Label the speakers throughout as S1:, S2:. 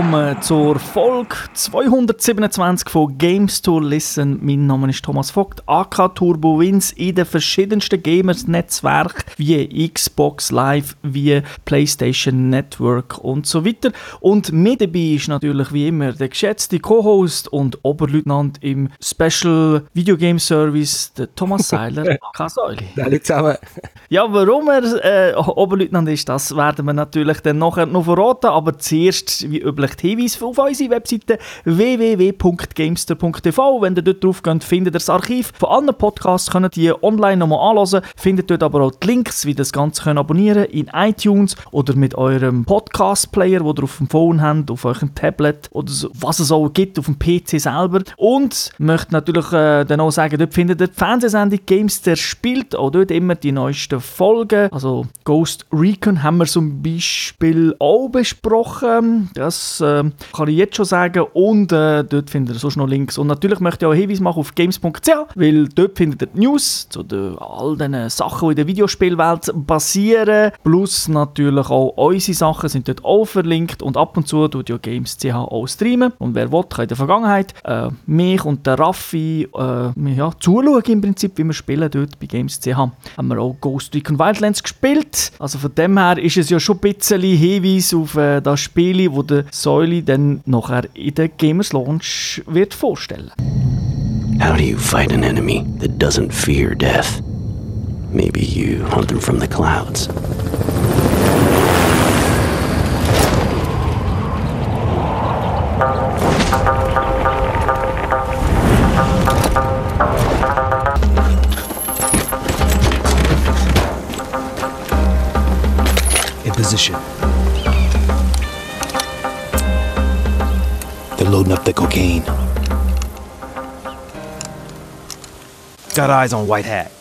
S1: willkommen zur Folge 227 von Games to Listen. Mein Name ist Thomas Vogt, AK Turbo Wins in den verschiedensten Gamers-Netzwerken wie Xbox Live, wie PlayStation Network und so weiter. Und mit dabei ist natürlich wie immer der geschätzte Co-Host und Oberleutnant im Special Video Game Service, der Thomas Seiler, AK.
S2: Hallo zusammen.
S1: Ja, warum er äh, Oberleutnant ist, das werden wir natürlich dann nachher noch verraten, aber zuerst, wie üblich, die Hinweise auf unsere Webseite www.gamester.tv. Wenn ihr dort drauf geht, findet ihr das Archiv von allen Podcasts, könnt ihr online nochmal anhören, findet dort aber auch die Links, wie ihr das Ganze könnt abonnieren in iTunes oder mit eurem Podcast-Player, den ihr auf dem Phone habt, auf eurem Tablet oder so, was es auch gibt, auf dem PC selber. Und möchte natürlich äh, dann auch sagen, dort findet ihr die Fernsehsendung Gamester spielt, auch dort immer die neuesten Folgen. Also Ghost Recon haben wir zum Beispiel auch besprochen. Das äh, kann ich jetzt schon sagen. Und äh, dort findet ihr sonst noch Links. Und natürlich möchte ich auch einen Hinweis machen auf games.ch, weil dort findet ihr die News zu den, all den Sachen, die in der Videospielwelt basieren. Plus natürlich auch unsere Sachen sind dort auch verlinkt. Und ab und zu tut ja Games.ch auch streamen. Und wer will, kann in der Vergangenheit äh, mich und der Raffi äh, ja, zuschauen im Prinzip, wie wir spielen dort bei Games.ch. Haben wir auch Ghost Recon Wildlands gespielt. Also von dem her ist es ja schon ein bisschen Hinweis auf äh, das Spiel, wo der Säule dann nachher in der Gamers Launch wird vorstellen.
S3: How do you fight an enemy that doesn't fear death? Maybe you hunt them from the clouds.
S2: with the cocaine. Got eyes on White Hat.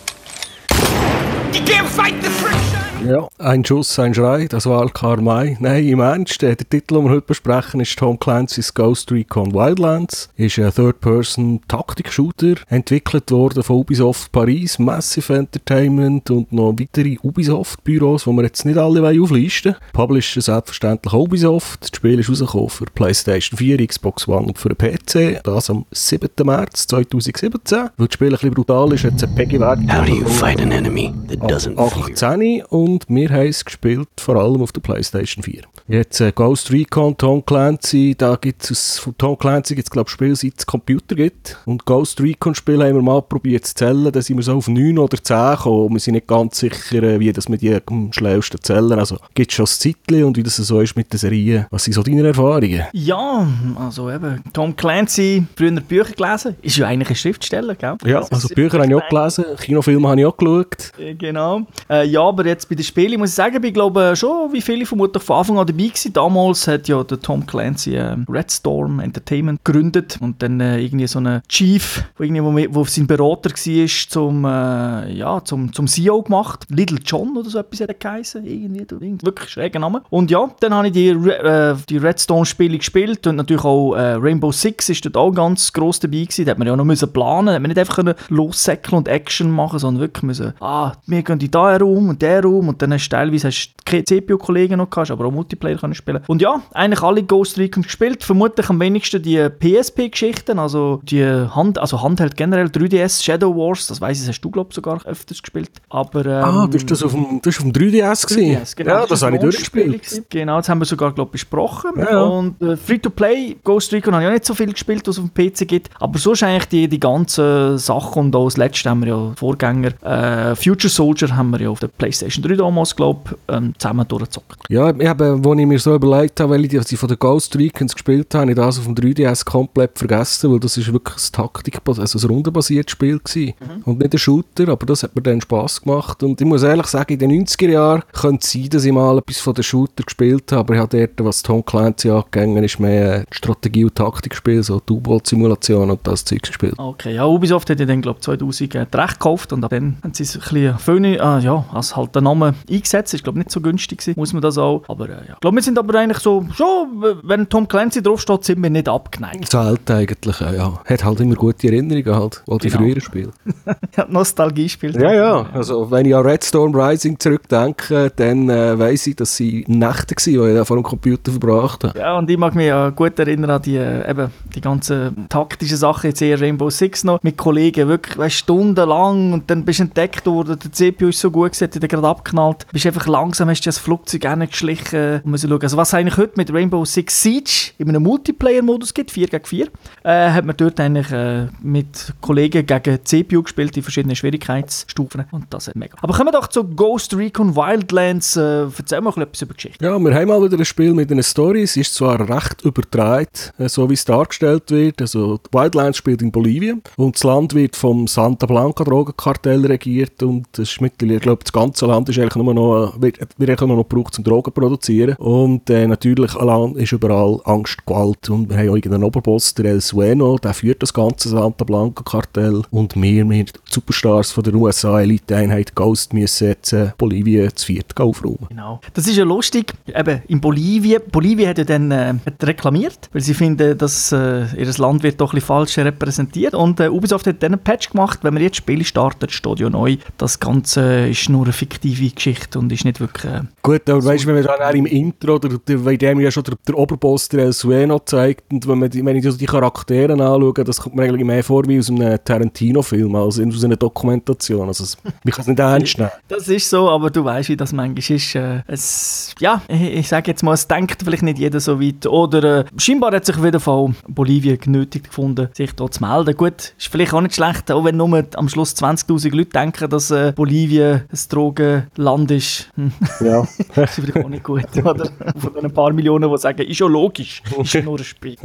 S2: You can't fight the friction!
S4: Ja, ein Schuss, ein Schrei, das war Al-Karmai. Nein, im Ernst, der Titel, den wir heute besprechen, ist Tom Clancy's Ghost Recon Wildlands. Ist ein Third-Person-Taktik-Shooter, entwickelt worden von Ubisoft Paris, Massive Entertainment und noch weitere Ubisoft-Büros, die wir jetzt nicht alle auflisten wollen. Publisher selbstverständlich Ubisoft. Das Spiel ist rausgekommen für PlayStation 4, Xbox One und für den PC. Das am 7. März 2017. Weil das Spiel ein bisschen brutal ist, hat es ein Peggy-Wert
S3: How do you fight an enemy that doesn't fear
S4: 18 und wir haben es gespielt, vor allem auf der Playstation 4. Jetzt äh, Ghost Recon, Tom Clancy, da gibt es von Tom Clancy gibt es glaube ich Spiele, seit es Computer gibt. Und Ghost Recon Spiele haben wir mal probiert zu zählen, da sind wir so auf 9 oder 10 gekommen. Wir sind nicht ganz sicher, äh, wie das wir die am schlauesten zählen. Also gibt es schon das Zeitchen und wie das so ist mit der Serie. Was sind so deine Erfahrungen?
S1: Ja, also eben, Tom Clancy, früher Bücher gelesen, ist ja eigentlich ein Schriftsteller, gell?
S4: Ja, also Bücher habe ich auch gelesen, Kinofilme habe ich auch geschaut.
S1: Äh, Genau. Äh, ja, aber jetzt bei den Spielen muss ich sagen, ich glaube schon, wie viele vermutlich von Anfang an dabei. Damals hat ja der Tom Clancy äh, Red Storm Entertainment gegründet und dann äh, irgendwie so einen Chief, wo, irgendwie, wo, sein Berater war, zum, äh, ja, zum, zum CEO gemacht. Little John oder so etwas hat er geheißen. Irgendwie, du- irgend- wirklich schräger Name. Und ja, dann habe ich die, äh, die Red Storm Spiele gespielt und natürlich auch äh, Rainbow Six ist dort auch ganz gross dabei gewesen. Da hat man ja noch müssen planen, da hat man nicht einfach können lossäckeln und Action machen, sondern wirklich müssen, ah, wir gehen in diesen Raum und der Raum und dann hast du teilweise hast du keine CPU-Kollegen noch gehabt, aber auch Multiplayer können spielen. Und ja, eigentlich alle Ghost Recon gespielt, vermutlich am wenigsten die PSP-Geschichten, also die Hand, also Handheld generell, 3DS, Shadow Wars, das weiss ich, das hast du glaube ich sogar öfters gespielt, aber ähm,
S4: Ah, das ist das auf dem, das ist auf dem 3DS gewesen?
S1: 3DS, genau.
S4: Ja, das habe ich durchgespielt.
S1: Genau, das haben wir sogar, glaube ich, besprochen.
S4: Ja.
S1: Und äh, Free-to-Play, Ghost Recon habe ich auch nicht so viel gespielt, was es auf dem PC gibt. Aber sonst eigentlich die, die ganzen Sachen und auch das letzte haben wir ja Vorgänger. Äh, Future Soldier haben wir ja auf der PlayStation 3 damals, glaube ich, ähm, zusammen durchgezockt.
S4: Ja, ich habe, als ich mir so überlegt habe, weil ich, ich von den Ghost Recons gespielt habe, habe ich das auf dem 3DS komplett vergessen, weil das ist wirklich ein Taktik, also ein rundenbasiertes Spiel gewesen. Und nicht ein Shooter, aber das hat mir dann Spass gemacht. Und ich muss ehrlich sagen, in den 90er Jahren könnte es sein, dass ich mal etwas von den Shooter gespielt habe, aber ich habe dort, was Tom Clancy angegangen ist, mehr Strategie- und Taktikspiel, so die U-Boot-Simulation und das Zeug gespielt.
S1: Okay, ja, Ubisoft hat ja dann, glaube ich, 2000 äh, Recht gekauft und ab dann haben sie es ein bisschen viel, äh, ja, als halt der Name eingesetzt. Ist, glaube ich, nicht so günstig gewesen, muss man das auch. Aber äh, ja, Ich glaube, wir sind aber eigentlich so, schon, wenn Tom Clancy draufsteht, sind wir nicht abgeneigt.
S4: Zählt eigentlich, äh, ja. Hat halt immer gute Erinnerungen halt, an die
S1: Genau.
S4: früheren Spiele.
S1: Ja, Nostalgie spielt.
S4: Ja, ja. Also, wenn ich an Red Storm Rising zurückdenke, dann äh, weiss ich, dass sie Nächte waren, die ich da vor dem Computer verbracht habe.
S1: Ja, und ich mag mich ja gut erinnern an die, äh, eben, die ganzen taktischen Sachen, jetzt eher Rainbow Six noch, mit Kollegen, wirklich weißt, stundenlang und dann bist du entdeckt worden, der CPU ist so gut gewesen, hat dich gerade abgeknallt, bist einfach langsam, hast du das Flugzeug geschlichen und müssen schauen. Also was eigentlich heute mit Rainbow Six Siege in einem Multiplayer-Modus gibt, 4 gegen 4, äh, hat man dort eigentlich äh, mit Kollegen gegen CPU gespielt, in verschiedenen Schwierigkeitsstufen und das hat mega. Aber kommen wir doch zu Ghost Recon Wildlands, äh, erzähl mal etwas über Geschichte.
S4: Ja, wir haben mal wieder ein Spiel mit einer Story. Es ist zwar recht übertragen, äh, so wie es dargestellt wird. Also, Wildlands spielt in Bolivien und das Land wird vom Santa Blanca Drogenkartell regiert und es ist mittlerweile, ich glaube, das ganze Land ist eigentlich nur noch, wird, wird eigentlich nur noch gebraucht, um Drogen zu produzieren. Und äh, natürlich allein ist überall Angst, Gewalt und wir haben auch irgendeinen Oberboss, der El Sueno, der führt das ganze Santa Blanca Kartell und wir mit Superstars von der USA Elite-Einheit Ghost müssen jetzt äh, Bolivien zu viert aufräumen.
S1: Genau. Das ist ja lustig. Eben in Bolivien. Bolivien hat ja dann äh, hat reklamiert, weil sie finden, dass äh, ihr Land wird doch ein bisschen falsch repräsentiert. Und äh, Ubisoft hat dann einen Patch gemacht. Wenn man jetzt Spiele startet, steht ja neu. Das Ganze ist nur eine fiktive Geschichte und ist nicht wirklich. Äh,
S4: Gut, aber weißt du, wenn man dann auch im Intro, oder der, weil dem ja schon der, der Oberboss der El Sueno zeigt, und wenn, man die, wenn ich so die Charaktere anschaue, das kommt mir eigentlich mehr vor wie aus einem Tarantino-Film, als aus einer Dokumentation. Also, es- man kann es nicht ernst nehmen.
S1: das ist so, aber du weißt, wie das manchmal ist. Äh, es, ja, ich, ich sage jetzt mal, es denkt vielleicht nicht jeder so weit. Oder äh, scheinbar hat sich auf jeden Fall Bolivien genötigt gefunden, sich dort zu melden. Gut, ist vielleicht auch nicht schlecht, auch wenn nur am Schluss 20.000 Leute denken, dass äh, Bolivien ein Drogenland ist. Hm.
S4: Ja.
S1: Das ist vielleicht auch nicht gut, oder? Von den paar Millionen, die sagen, ist ja logisch, ist nur ein Spiel.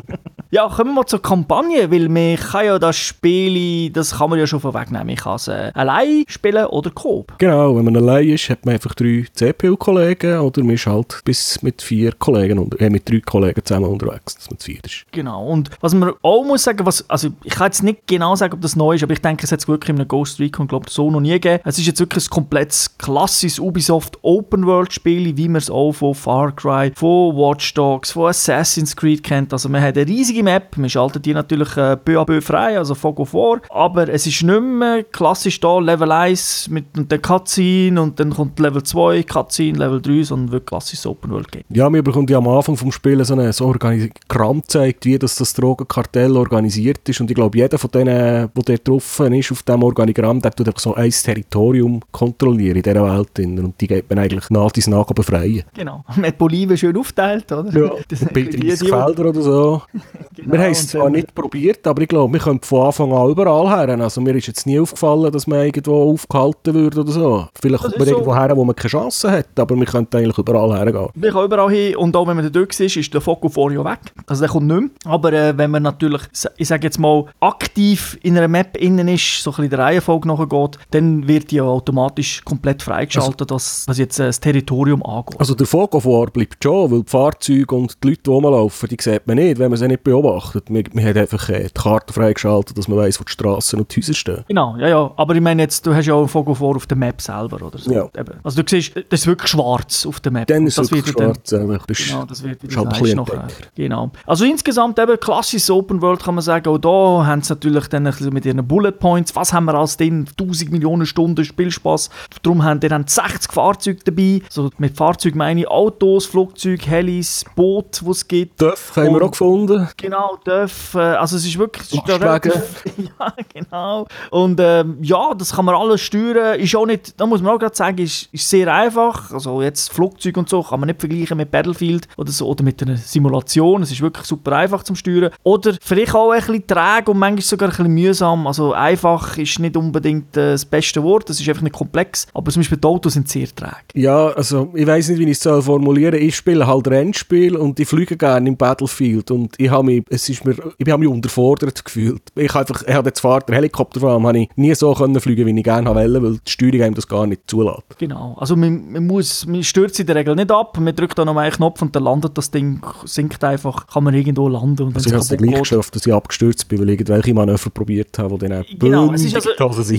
S1: Ja, kommen wir mal zur Kampagne, weil man kann ja das Spiel, das kann man ja schon vorwegnehmen, ich kann es äh, allein spielen oder Coop.
S4: Genau, wenn man allein ist, hat man einfach drei CPU-Kollegen oder man ist halt bis mit vier Kollegen, unter, äh, mit drei Kollegen zusammen unterwegs, dass man zu viert ist.
S1: Genau, und was man auch muss sagen, was, also ich kann jetzt nicht genau sagen, ob das neu ist, aber ich denke, es hat es wirklich in einem Ghost Recon, glaube so noch nie gegeben. Es ist jetzt wirklich ein komplettes, klassisches Ubisoft Open-World-Spiel, wie man es auch von Far Cry, von Watch Dogs, von Assassin's Creed kennt. Also man hat eine riesige Map, man schaltet die natürlich äh, peu à peu frei, also Fog of War, aber es ist nicht mehr klassisch da, Level 1 mit der Cutscene und dann kommt Level 2, Cutscene, Level 3, sondern wirklich klassisches Open-World-Game.
S4: Ja, wir bekommen ja am Anfang vom Spielen so ein so Organigramm gezeigt, wie das, das Drogenkartell organisiert ist. Und ich glaube, jeder von denen, der dort drauf ist, auf diesem Organigramm, der tut einfach so ein Territorium kontrollieren in dieser Welt. Und die geht man eigentlich nach dies nach befreien.
S1: Genau, man hat Bolivien schön aufgeteilt, oder? Das die- die-
S4: 30
S1: die-
S4: Felder oder so.
S1: Genau,
S4: wir haben es zwar nicht probiert, aber ich glaube, wir können von Anfang an überall her. Also mir ist jetzt nie aufgefallen, dass man irgendwo aufgehalten wird oder so. Vielleicht kommt man
S1: so.
S4: irgendwo her, wo man keine Chance hat, aber wir könnten eigentlich überall hergehen.
S1: Wir können überall hin und auch wenn man da durch ist, ist der Fokus vorher ja weg. Also der kommt nicht mehr. Aber äh, wenn man natürlich, ich sage jetzt mal, aktiv in einer Map innen ist, so ein bisschen der Reihenfolge nachgeht, dann wird die ja automatisch komplett freigeschaltet, was, was jetzt äh, das Territorium angeht.
S4: Also der War bleibt schon, weil die Fahrzeuge und die Leute, die rumlaufen, die sieht man nicht, wenn man sie nicht beobachtet. Man, man hat einfach äh, die Karte freigeschaltet, dass man weiss, wo die Straßen und die Häuser stehen.
S1: Genau, ja, ja. Aber ich meine jetzt, du hast ja auch einen Fokus vor auf der Map selber oder so.
S4: Ja.
S1: Eben. Also du siehst, das ist wirklich schwarz auf der Map.
S4: Dann ist es wirklich
S1: dann-
S4: schwarz. eigentlich. Das
S1: Genau, das wird, wie
S4: ist
S1: du
S4: halt ein
S1: noch, äh. Genau. Also insgesamt eben klassisches Open World kann man sagen. Auch da haben sie natürlich dann ein bisschen mit ihren Bullet Points. Was haben wir alles drin? 1000 Millionen Stunden Spielspaß. Darum haben die dann 60 Fahrzeuge dabei. Also mit Fahrzeugen meine ich Autos, Flugzeuge, Helis, Boot, die es gibt.
S4: Dörf haben wir auch gefunden.
S1: Genau, Dörf, äh, also es ist wirklich...
S4: Lastwagen.
S1: ja, genau. Und ähm, ja, das kann man alles steuern. Ist auch nicht, da muss man auch gerade sagen, ist, ist sehr einfach. Also jetzt Flugzeug und so kann man nicht vergleichen mit Battlefield oder so oder mit einer Simulation. Es ist wirklich super einfach zum Steuern. Oder vielleicht auch ein bisschen träge und manchmal sogar ein bisschen mühsam. Also einfach ist nicht unbedingt äh, das beste Wort. Das ist einfach nicht komplex. Aber zum Beispiel die Autos sind sehr träge.
S4: Ja, also ich weiß nicht, wie ich es soll formulieren. Ich spiele halt Rennspiel und ich fliege gerne im Battlefield und ich habe mich, es ist mir, ich habe mich unterfordert gefühlt. Ich habe einfach, ich habe jetzt Fahrt, der Helikopter vor allem, habe ich nie so können fliegen, wie ich gerne wollte, weil die Steuerung einem das gar nicht zulässt.
S1: Genau. Also man, man muss, man stürzt in der Regel nicht ab. Man drückt dann noch einen Knopf und dann landet das Ding, sinkt einfach, kann man irgendwo landen und
S4: Also ich habe
S1: es
S4: dann gleich geschafft, dass ich abgestürzt bin, weil ich irgendwelche Manöver probiert habe, die dann auch
S1: Genau, es ist also-.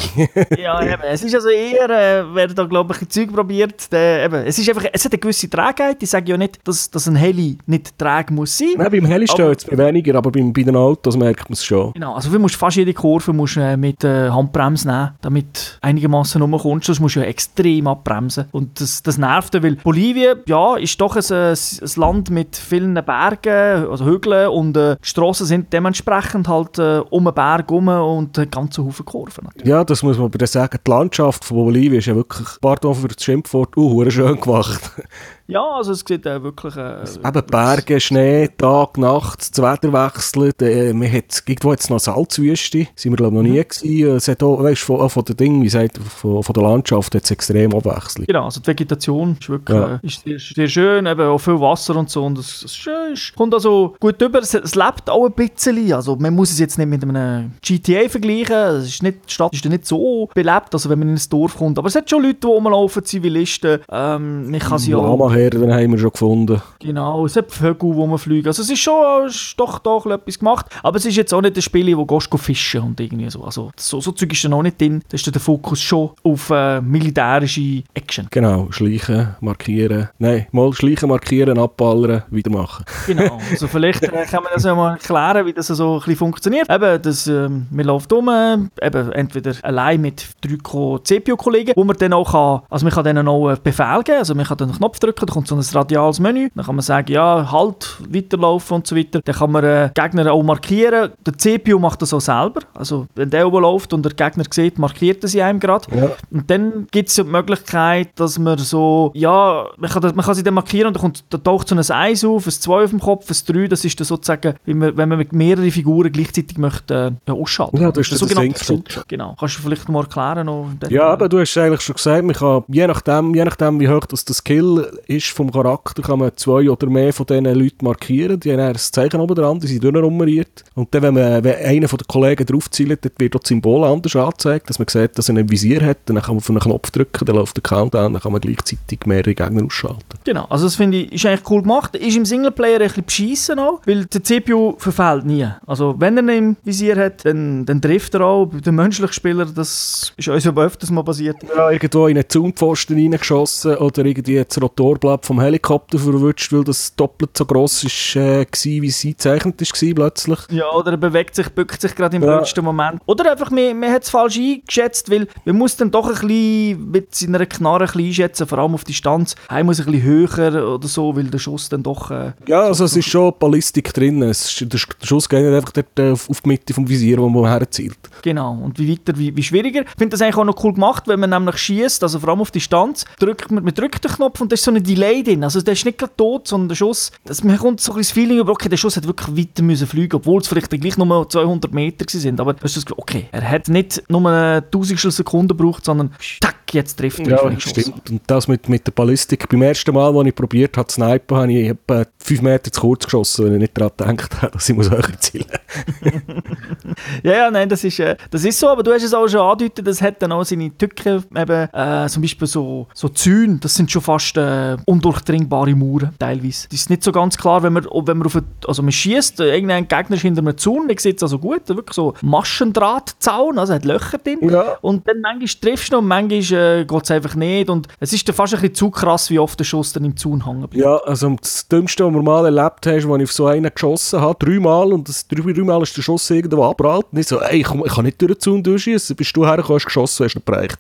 S1: Ja, eben. Es ist also eher, äh, wer da glaube ich ein Zeug probiert, der, eben, es ist einfach, es hat eine gewisse Trägheit. Ich sage ja nicht, dass, dass ein Heli nicht träge muss sein.
S4: Nein, beim Heli steht es weniger, aber beim, bei den Autos merkt man es schon.
S1: Genau, also du musst fast jede Kurve musst, äh, mit äh, Handbremse nehmen, damit einigermaßen rumkommst, sonst musst du ja extrem abbremsen. Und das, das nervt, dann, weil Bolivien, ja, ist doch ein, ein Land mit vielen Bergen, also Hügeln und äh, die Strassen sind dementsprechend halt äh, um den Berg herum und einen ganzen Haufen Kurven. natürlich.
S4: Ja, das muss man aber sagen. Die Landschaft von Bolivien ist ja wirklich, pardon für das Schimpfwort, uh, schön gemacht.
S1: Ja, also es sieht äh, wirklich... Äh,
S4: Eben Berge, Schnee, Tag, Nacht, das Wetter wechselt. Äh, man hat irgendwo jetzt noch Salzwüste, sind wir glaube noch nie gewesen. Es hat auch, weißt, von, von den Dingen, wie gesagt, von, von der Landschaft hat es extrem abwechselt.
S1: Genau, also die Vegetation ist wirklich
S4: Ja.
S1: äh, ist sehr, sehr schön, eben auch viel Wasser und so und es, es ist schön, es kommt also gut über, es, es lebt auch ein bisschen, also man muss es jetzt nicht mit einem GTA vergleichen, es ist nicht, die Stadt ist ja nicht so belebt, also wenn man in ein Dorf kommt, aber es hat schon Leute, die rumlaufen, Zivilisten, ähm, man kann sie auch,
S4: Lamaherden haben wir schon gefunden.
S1: genau, es hat Vögel, die man fliegen, also es ist schon, es ist doch, doch etwas gemacht, aber es ist jetzt auch nicht ein Spiel, wo du fischen und irgendwie so, also so, so Zeug ist dann auch nicht drin, da ist dann der Fokus schon auf äh, militärische Action.
S4: Genau, schleichen, markieren. Nein, mal schleichen, markieren, abballern, weitermachen.
S1: Genau, also vielleicht äh, kann man das ja mal erklären, wie das so ein bisschen funktioniert. Eben, das, ähm, man läuft um, äh, eben entweder allein mit drei Ko- CPU-Kollegen, wo man dann auch kann, also man kann denen auch einen Befehl geben, also man kann dann einen Knopf drücken, da kommt so ein radiales Menü, dann kann man sagen, ja, halt, weiterlaufen und so weiter. Dann kann man äh, Gegner auch markieren. Der CPU macht das auch selber, also wenn der oben läuft und der Gegner sieht, markiert er sie einem gerade.
S4: Ja.
S1: Und dann gibt es ja die Möglichkeit, dass man so, ja, man kann, man kann sie dann markieren und dann kommt, da taucht so ein 1 auf, ein 2 auf dem Kopf, ein 3, das ist dann sozusagen, wenn man, wenn man mit mehreren Figuren gleichzeitig möchte, äh, ja, ausschalten.
S4: Ja, das ist
S1: der
S4: das
S1: sogenannte
S4: Sync-Shot.
S1: Sync. Genau. Kannst du vielleicht mal erklären? Noch,
S4: Ja, aber du hast eigentlich schon gesagt, man kann, je, nachdem, je nachdem, wie hoch das der Skill ist vom Charakter, kann man zwei oder mehr von diesen Leuten markieren. Die haben ein Zeichen oben dran, die sind durchnummeriert. Und dann, wenn, man, wenn einer von den Kollegen draufzielt, dann wird auch das Symbol anders angezeigt, dass man sieht, dass er ein Visier hat. Dann kann man auf einen Knopf drücken, dann läuft der Countdown, dann kann man gleichzeitig mehrere Gegner ausschalten.
S1: Genau, also das finde ich, ist eigentlich cool gemacht. Ist im Singleplayer ein bisschen beschissen auch, weil der CPU verfehlt nie. Also wenn er ihn im Visier hat, dann, dann trifft er auch. Der menschliche Spieler, das ist uns aber öfters mal passiert.
S4: Ja, irgendwo in einen Zaunpfosten reingeschossen oder irgendwie das Rotorblatt vom Helikopter verwünscht, weil das doppelt so gross ist, äh, gewesen, wie es eingezeichnet war plötzlich.
S1: Ja, oder er bewegt sich, bückt sich gerade im
S4: Ja.
S1: blödsten Moment. Oder einfach, man, man hat es falsch eingeschätzt, weil man muss dann doch ein bisschen mit seiner Knarre ein bisschen einschätzen, vor allem auf Distanz. Heim muss ein bisschen höher oder so, weil der Schuss dann doch... Äh,
S4: Ja, also es ist schon Ballistik drin. Es ist, der Sch- der Schuss geht nicht einfach dort äh, auf auf die Mitte vom Visier, wo man herzielt.
S1: Genau, und wie weiter, wie, wie schwieriger. Ich finde das eigentlich auch noch cool gemacht, wenn man nämlich schießt, also vor allem auf Distanz, drückt man, man drückt den Knopf und da ist so ein Delay drin. Also der ist nicht gerade tot, sondern der Schuss, das, man kommt so ein das Feeling über, okay, der Schuss hat wirklich weiter müssen fliegen, obwohl es vielleicht gleich nur 200 Meter sind. Aber du hast das Gefühl, okay, er hat nicht nur eine Tausendstel Sekunde gebraucht, sondern tack, jetzt trifft er
S4: Ja, stimmt. Und das mit, mit der Ballistik. Beim ersten Mal, als ich probiert habe zu snipen, habe ich etwa 5 Meter zu kurz geschossen, weil ich nicht daran gedacht habe, dass ich muss höher zielen
S1: Ja, ja, nein, das ist, äh, das ist so, aber du hast es auch schon angedeutet, das hat dann auch seine Tücken, eben, äh, zum Beispiel so, so Zäune, das sind schon fast äh, undurchdringbare Mauern, teilweise. Das ist nicht so ganz klar, wenn man, ob- wenn man auf ein, also man schießt, äh, irgendein Gegner ist hinter einem Zaun, der sieht es also gut, wirklich so Maschendrahtzaun, also hat Löcher drin.
S4: Ja.
S1: Und dann manchmal triffst du noch und manchmal äh, geht es einfach nicht und es ist dann fast ein bisschen zu krass, wie oft der Schuss dann im Zaun hängen bleibt.
S4: Ja, also das Dümmste, was du mal erlebt hast, als ich auf so einen geschossen habe, dreimal, und das drei, dreimal ist der Schuss irgendwo abprallt. Und ich so, ey, ich, komm, ich kann nicht durch den Zaun durchschießen. Bist du hergekommen, hast geschossen, hast nicht bereicht.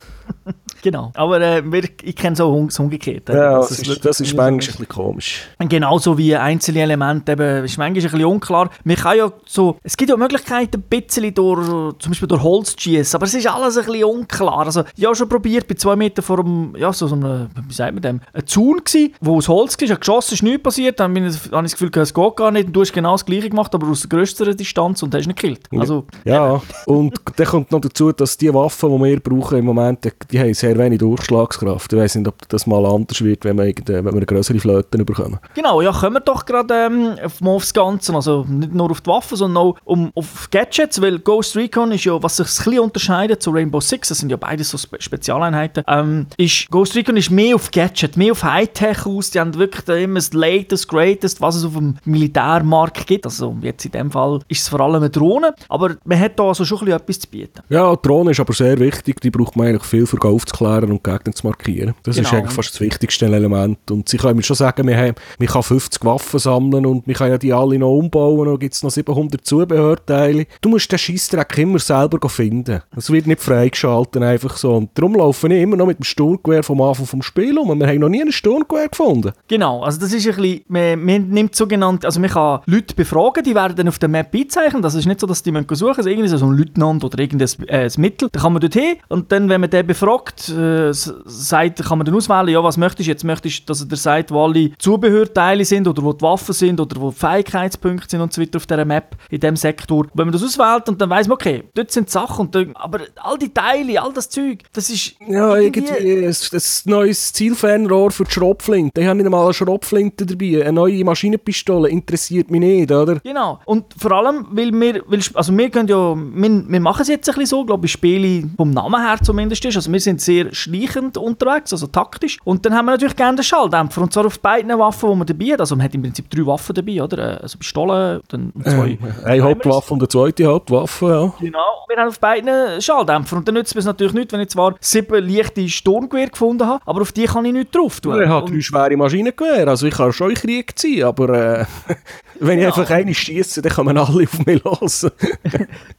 S1: Genau. Aber äh, ich kenne so das Umgekehrte.
S4: Ja, das ist, das ist manchmal ein bisschen komisch.
S1: Genauso wie einzelne Elemente, eben, ist manchmal ein bisschen unklar. Man kann ja so, es gibt ja Möglichkeiten, ein bisschen durch, zum Beispiel durch Holz zu schießen, aber es ist alles ein bisschen unklar. Also, ich habe schon probiert, bei zwei Metern vor einem, ja, so, so einem, wie sagt man dem, ein Zaun gsi, wo aus Holz war, geschossen, ist nichts passiert, dann habe ich das Gefühl, es geht gar nicht, und du hast genau das Gleiche gemacht, aber aus der größeren Distanz und hast nicht gekillt. Also,
S4: Ja, und dann kommt noch dazu, dass die Waffen, die wir brauchen im Moment, die haben sehr wenig Durchschlagskraft. Ich weiß nicht, ob das mal anders wird, wenn wir, wenn wir eine größere Flöte bekommen.
S1: Genau, ja, kommen wir doch gerade ähm, auf, mal aufs Ganze, also nicht nur auf die Waffen, sondern auch um, auf Gadgets, weil Ghost Recon ist ja, was sich ein bisschen unterscheidet zu Rainbow Six, das sind ja beide so Spe Spezialeinheiten, ähm, ist, Ghost Recon ist mehr auf Gadget, mehr auf Hightech aus, die haben wirklich immer das Latest, Greatest, was es auf dem Militärmarkt gibt, also jetzt in dem Fall ist es vor allem eine Drohne, aber man hat da also schon ein bisschen etwas zu bieten.
S4: Ja, die Drohne ist aber sehr wichtig, die braucht man eigentlich viel für Golf zu aufzuklären und Gegner zu markieren. Das ist
S1: Genau.
S4: eigentlich fast das wichtigste Element. Und sie können mir schon sagen, wir haben, man kann 50 Waffen sammeln und man kann ja die alle noch umbauen und gibt es noch 700 Zubehörteile. Du musst den Scheissdreck immer selber finden. Es wird nicht freigeschalten, einfach so. Und darum laufe ich immer noch mit dem Sturmgewehr vom Anfang vom Spiel um. Und wir haben noch nie ein Sturmgewehr gefunden.
S1: Genau, also das ist ein bisschen, man, man nimmt sogenannte, also man kann Leute befragen, die werden dann auf der Map eingezeichnet, das ist nicht so, dass die müssen suchen, also irgendwie so ein Leutnant oder irgendein äh, Mittel, da kann man dort hin und dann, wenn man den befragt, äh, sagt, kann man dann auswählen, ja, was möchtest du jetzt, möchtest du, dass er dir sagt, wo alle Zubehörteile sind oder wo die Waffen sind oder wo die Fähigkeitspunkte sind und so weiter auf dieser Map, in diesem Sektor. Wenn man das auswählt und dann weiss man, okay, dort sind die Sachen, und dann, aber all die Teile, all das Zeug, das ist
S4: Ja, irgendwie ein, ein neues Zielfernrohr für die Schrotflinte. Ich habe nicht einmal eine Schrotflinte dabei. Eine neue Maschinenpistole interessiert mich nicht, oder?
S1: Genau. Und vor allem, weil wir, weil, also wir können ja, wir, wir machen es jetzt ein bisschen so, glaube ich, Spiele vom Namen her zumindest ist. Also wir sind sehr schleichend unterwegs, also taktisch. Und dann haben wir natürlich gerne den Schalldämpfer. Und zwar auf beiden Waffen, die man dabei hat. Also man hat im Prinzip drei Waffen dabei, oder? Äh, Also Pistole, dann zwei.
S4: Eine Hauptwaffe und eine zweite Hauptwaffe, ja.
S1: Genau. Wir haben auf beiden Schalldämpfer. Und dann nützt es natürlich nicht, wenn ich zwar sieben leichte Sturmgewehre gefunden habe, aber auf die kann ich nicht drauf tun.
S4: Ich habe drei schwere Maschinengewehre, also ich kann schon in Krieg ziehen, aber äh, wenn ich einfach eine schiesse, dann kommen alle auf mich los.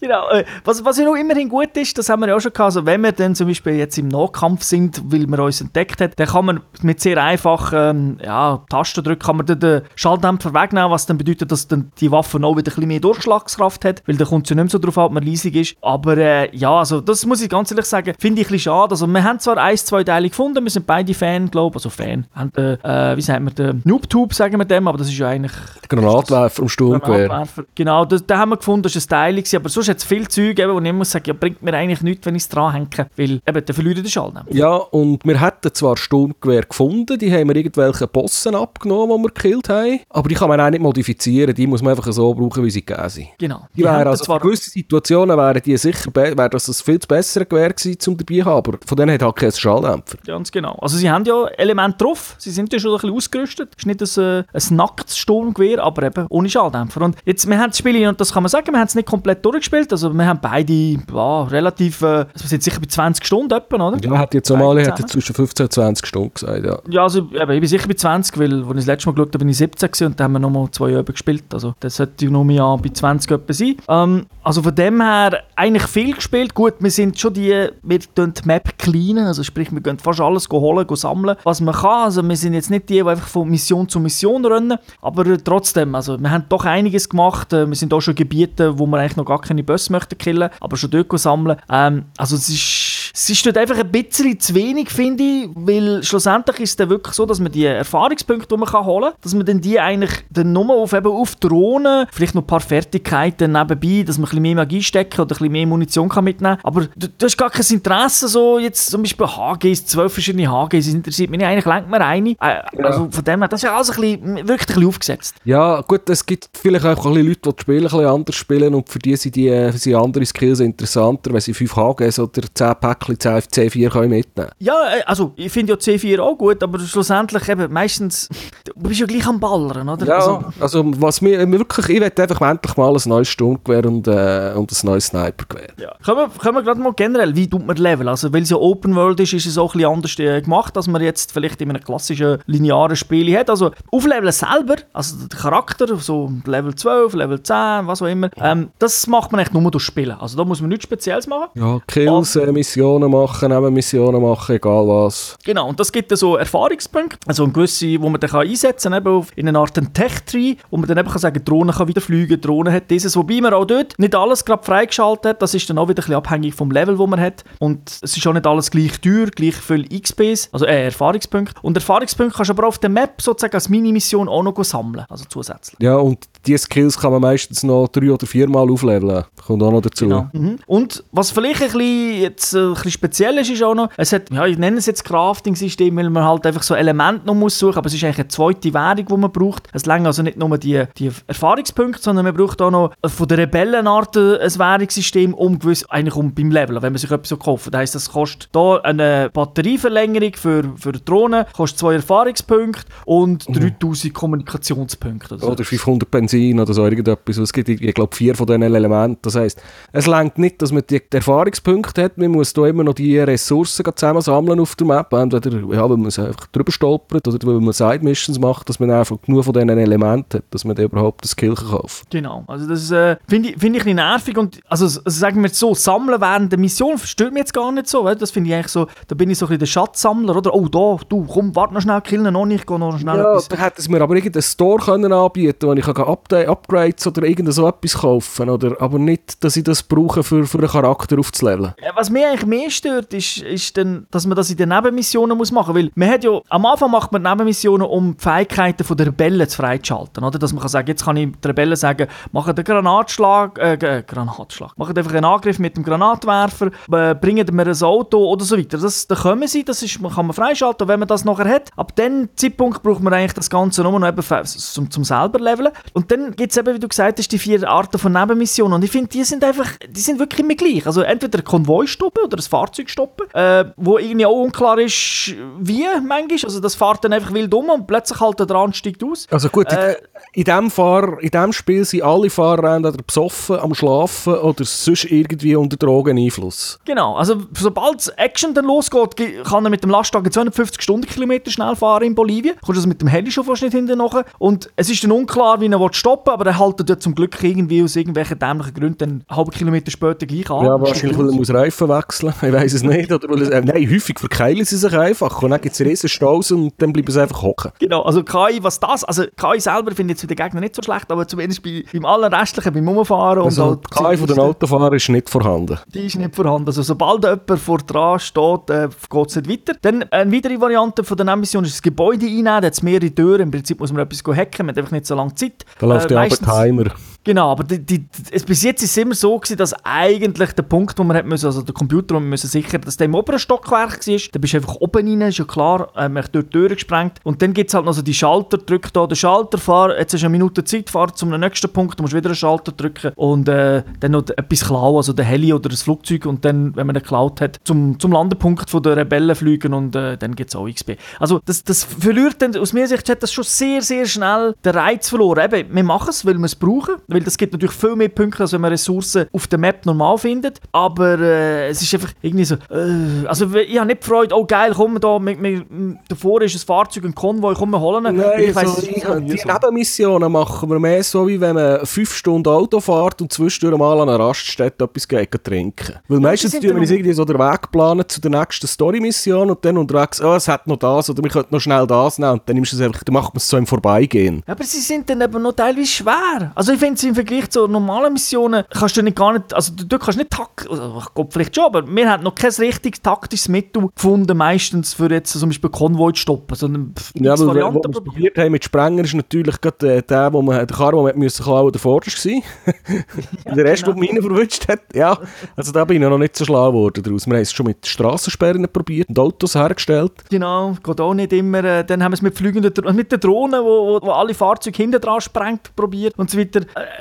S1: Genau. Äh, was, was ja noch immerhin gut ist, das haben wir ja auch schon gehabt, also wenn wir dann zum Beispiel jetzt im Nahkampf sind, weil man uns entdeckt hat, dann kann man mit sehr einfachen ja, Tastendrücken kann man den Schalldämpfer wegnehmen, was dann bedeutet, dass dann die Waffe noch wieder ein bisschen mehr Durchschlagskraft hat, weil dann kommt es ja nicht mehr so drauf an, ob man leisig ist. Aber äh, ja, also das muss ich ganz ehrlich sagen, finde ich ein bisschen schade. Also wir haben zwar ein, zwei Teile gefunden, wir sind beide Fan, glaube ich, also Fan. Haben, äh, äh, wie sagt man, den Noobtube sagen wir dem, aber das ist ja eigentlich
S4: Granatwerfer im Sturmgewehr.
S1: Granatwerfer. Genau, das, den haben wir gefunden, das war ein Teil, gewesen, aber sonst hat es viel Zeug, eben, wo ich immer sage, ja, bringt mir eigentlich nichts, wenn ich es dranhänge, weil eben, dann verliere ich den.
S4: Ja, und wir hätten zwar Sturmgewehr gefunden, die haben wir irgendwelchen Bossen abgenommen, die wir gekillt haben, aber die kann man auch nicht modifizieren, die muss man einfach so brauchen, wie sie gegeben sind.
S1: Genau.
S4: Die wären
S1: haben
S4: also
S1: zwar,
S4: für gewisse Situationen wären die sicher wäre das ein viel zu bessere Gewehr gewesen, zum dabei zu haben, aber von denen hat halt keinen Schalldämpfer.
S1: Ganz genau. Also sie haben ja Elemente drauf, sie sind ja schon ein bisschen ausgerüstet. Es ist nicht ein, äh, ein nacktes Sturmgewehr, aber eben ohne Schalldämpfer. Und jetzt, wir haben das Spiel, und das kann man sagen, wir haben es nicht komplett durchgespielt, also wir haben beide ja, relativ, äh, also wir sind sicher bei 20 Stunden etwa, oder?
S4: Ja, hat jetzt hätte
S1: zusammen.
S4: zwischen 15 und 20 Stunden gesagt, ja.
S1: Ja, also eben, ich bin sicher bei 20, weil als ich das letzte Mal geschaut habe, bin ich 17 gewesen und da haben wir nochmal zwei Öben gespielt. Also das sollte noch mehr bei 20 etwa sein. Ähm, also von dem her eigentlich viel gespielt. Gut, wir sind schon die, wir tun die Map cleanen, also sprich, wir gehen fast alles holen, sammeln, was man kann. Also wir sind jetzt nicht die, die einfach von Mission zu Mission rennen, aber trotzdem, also wir haben doch einiges gemacht. Äh, wir sind auch schon Gebiete, wo wir eigentlich noch gar keine Bosse möchten killen, aber schon go sammeln. Ähm, also es ist, es ist dort einfach ein bisschen zu wenig, finde ich, weil schlussendlich ist es dann wirklich so, dass man die Erfahrungspunkte, die man kann holen kann, dass man dann die eigentlich dann nur auf, eben auf Drohnen, vielleicht noch ein paar Fertigkeiten nebenbei, dass man ein bisschen mehr Magie stecken oder ein bisschen mehr Munition kann mitnehmen kann. Aber du, du hast gar kein Interesse, so jetzt zum Beispiel HGs, zwölf verschiedene HGs, das interessiert mich nicht. Eigentlich lenkt mir eine. Äh, Also von dem her, das ist ja alles ein bisschen, wirklich ein bisschen aufgesetzt.
S4: Ja, gut, es gibt vielleicht auch ein bisschen Leute, die das Spiel ein bisschen anders spielen und für die sind, die, äh, sind andere Skills interessanter, wenn sie 5 HGs oder 10 Päckchen C4 können mitnehmen
S1: Ja, äh, also ich finde ja C4 auch gut, aber schlussendlich eben meistens, du bist ja gleich am Ballern, oder?
S4: Ja,
S1: Also,
S4: also, was mir wirklich, ich möchte einfach endlich mal ein neues Sturmgewehr und, äh, und ein neues Snipergewehr.
S1: Ja. Können wir, können wir gerade mal generell, wie tut man Level? Also, weil es ja Open World ist, ist es auch ein bisschen anders äh, gemacht, als man jetzt vielleicht in einem klassischen linearen Spiel hat. Also, aufleveln selber, also der Charakter, so Level 12, Level 10, was auch immer, ähm, das macht man echt nur durch Spielen. Also, da muss man nichts Spezielles machen.
S4: Ja, Kills, äh, Missionen machen, Nebenmissionen machen, egal was.
S1: Genau, und das gibt dann so Erfahrungspunkte, also eine gewisse, wo man dann kann einsetzen kann, eben in einer Art Tech-Tree, wo man dann eben kann sagen, Drohne kann wieder fliegen, Drohne hat dieses, wobei man auch dort nicht alles gerade freigeschaltet hat, das ist dann auch wieder ein bisschen abhängig vom Level, wo man hat und es ist auch nicht alles gleich teuer, gleich viel XPs, also äh, Erfahrungspunkte und Erfahrungspunkte kannst du aber auf der Map sozusagen als Mini-Mission auch noch sammeln, also zusätzlich.
S4: Ja, und diese Skills kann man meistens noch drei oder viermal aufleveln. Kommt auch noch dazu.
S1: Genau. Mhm. Und was vielleicht ein bisschen, jetzt, äh, ein bisschen speziell ist, ist auch noch, es hat, ja, ich nenne es jetzt Crafting-System, weil man halt einfach so Elemente noch muss suchen, aber es ist eigentlich eine zweite Währung, die man braucht. Es länger also nicht nur die, die Erfahrungspunkte, sondern man braucht auch noch von der Rebellenart ein Währungssystem, um gewiss, eigentlich um beim Leveln, wenn man sich etwas so kauft. Das heisst, das kostet da eine Batterieverlängerung für, für die Drohne, kostet zwei Erfahrungspunkte und 3000 Kommunikationspunkte. oder so.
S4: Oder 500 Benzin oder so irgendetwas. Es gibt, ich glaube, vier von diesen Elementen. Das heisst, es längt nicht, dass man die Erfahrungspunkte hat, man muss da immer noch die Ressourcen zusammensammeln auf der Map. Entweder, ja, weil man es einfach drüber stolpert oder weil man Side-Missions macht, dass man einfach genug von diesen Elementen hat, dass man überhaupt das Kill kaufen kann.
S1: Genau, also das äh, finde ich, find ich ein nervig und also, also sagen wir so, sammeln während der Mission stört mich jetzt gar nicht so, weil das finde ich eigentlich so, da bin ich so ein bisschen der Schatzsammler, oder? Oh, da, du, komm, warte noch schnell, kill ihn noch nicht, geh noch schnell
S4: Ja,
S1: etwas.
S4: da hätten sie mir aber irgendeinen Store können anbieten wo ich kann Update, Upgrades oder irgend so etwas kaufen oder aber nicht, dass ich das brauche, für, für einen Charakter aufzuleveln.
S1: Ja, Was mich eigentlich mehr stört, ist, ist dann, dass man das in den Nebenmissionen muss machen muss. Man hat ja, am Anfang macht man Nebenmissionen, um die Fähigkeiten der Rebellen zu freizuschalten. Oder? Dass man kann sagen, jetzt kann ich den Rebellen sagen, mache den Granatschlag, äh, G- Granatschlag, mache einfach einen Angriff mit dem Granatwerfer, äh, bringen mir ein Auto oder so weiter. Das, da können sie, das ist, kann man freischalten, wenn man das nachher hat, ab dem Zeitpunkt braucht man eigentlich das Ganze nur noch eben zum, zum selber leveln. Und dann gibt es eben, wie du gesagt hast, die vier Arten von Nebenmissionen. Und ich finde, die sind einfach, die sind wirklich immer gleich. Also entweder Konvoi stoppen oder Fahrzeug stoppen, äh, wo irgendwie auch unklar ist, wie manchmal. Also das fährt dann einfach wild um und plötzlich halt der Dran steigt aus.
S4: Also gut,
S1: Äh,
S4: in, dem Fahr, in dem Spiel sind alle Fahrer entweder besoffen, am Schlafen oder sonst irgendwie unter Drogeneinfluss.
S1: Genau, also sobald Action dann losgeht, ge- kann er mit dem Lastwagen 250 Stundenkilometer schnell fahren in Bolivien. Kommst also mit dem Heli schon fast nicht hinten nachher. Und es ist dann unklar, wie er will stoppen aber er hält dort zum Glück irgendwie aus irgendwelchen dämlichen Gründen einen halben Kilometer später gleich an.
S4: Ja, wahrscheinlich, weil er muss Reifen wechseln Ich weiß es nicht. Oder weil er, äh, nein, häufig verkeilen sie sich einfach. Und dann gibt es riesen Staus und dann bleiben sie einfach hocken.
S1: Genau, also KI, was das, also KI selber finde ich jetzt für den Gegner nicht so schlecht, aber zumindest bei, beim allen Restlichen, beim Umfahren
S4: Also
S1: und
S4: die KI von den Autofahrern ist nicht vorhanden.
S1: Die ist nicht vorhanden. Also sobald jemand vor dran steht, äh, geht es nicht weiter. Dann eine weitere Variante von der Nebenmission ist das Gebäude einnehmen. Da hat es mehrere Türen. Im Prinzip muss man etwas hacken. Man hat einfach nicht so lange Zeit.
S4: Da läuft
S1: Äh,
S4: ja aber Timer.
S1: Genau, aber die, die, es, bis jetzt ist es immer so gewesen, dass eigentlich der Punkt, wo man hat müssen, also der Computer, wo man müssen sichern, dass der im oberen Stockwerk war. Da bist du einfach oben rein, ist ja klar, äh, man dort die Türen gesprengt. Und dann gibt es halt noch so die Schalter, drück da den Schalter, fahr, jetzt hast du eine Minute Zeit, fahr zum nächsten Punkt, du musst wieder einen Schalter drücken und äh, dann noch etwas klauen, also der Heli oder das Flugzeug und dann, wenn man den geklaut hat, zum, zum Landepunkt der Rebellen fliegen und äh, dann gibt es auch XP. Also das, das verliert dann, aus meiner Sicht hat das schon sehr, sehr schnell den Reiz verloren. Eben, wir machen es, weil wir es brauchen, weil das gibt natürlich viel mehr Punkte, als wenn man Ressourcen auf der Map normal findet, aber äh, es ist einfach irgendwie so, äh, also ich habe nicht gefreut, oh geil, komm da, mit, mit, davor ist ein Fahrzeug, ein Konvoi, komm, wir holen ihn.
S4: Nein,
S1: ich weiss,
S4: so, ich,
S1: so.
S4: die Nebenmissionen machen wir mehr so, wie wenn man fünf Stunden Auto fährt und zwischendurch mal an einer Raststätte etwas geht, trinken. Weil meistens tun wir uns irgendwie so den Weg planen zu der nächsten Story-Mission und dann unterwegs, oh, es hat noch das oder wir könnten noch schnell das nehmen und dann, ist es einfach, dann macht man es so im Vorbeigehen.
S1: Aber sie sind dann eben noch teilweise schwer. Also ich finde, im Vergleich zu normalen Missionen kannst du nicht gar nicht, also du, kannst nicht tak, also Gott vielleicht schon, aber wir haben noch kein richtig taktisches Mittel gefunden, meistens für jetzt zum Beispiel Konvoi zu stoppen, sondern
S4: Ja, wo
S1: Varianten
S4: wir es probiert. haben mit Sprenger ist natürlich gerade äh, der, wo man, der Karre, den man müssen klauen der vorderste war. der Rest,
S1: genau.
S4: der mich verwünscht hat, ja. Also da bin ich noch nicht so schlau geworden daraus. Wir haben es schon mit Strassensperren probiert und Autos hergestellt.
S1: Genau, geht auch nicht immer. Äh, dann haben wir es mit fliegenden mit den Drohnen, wo, wo, wo alle Fahrzeuge hinten dran sprengt, probiert und so weiter.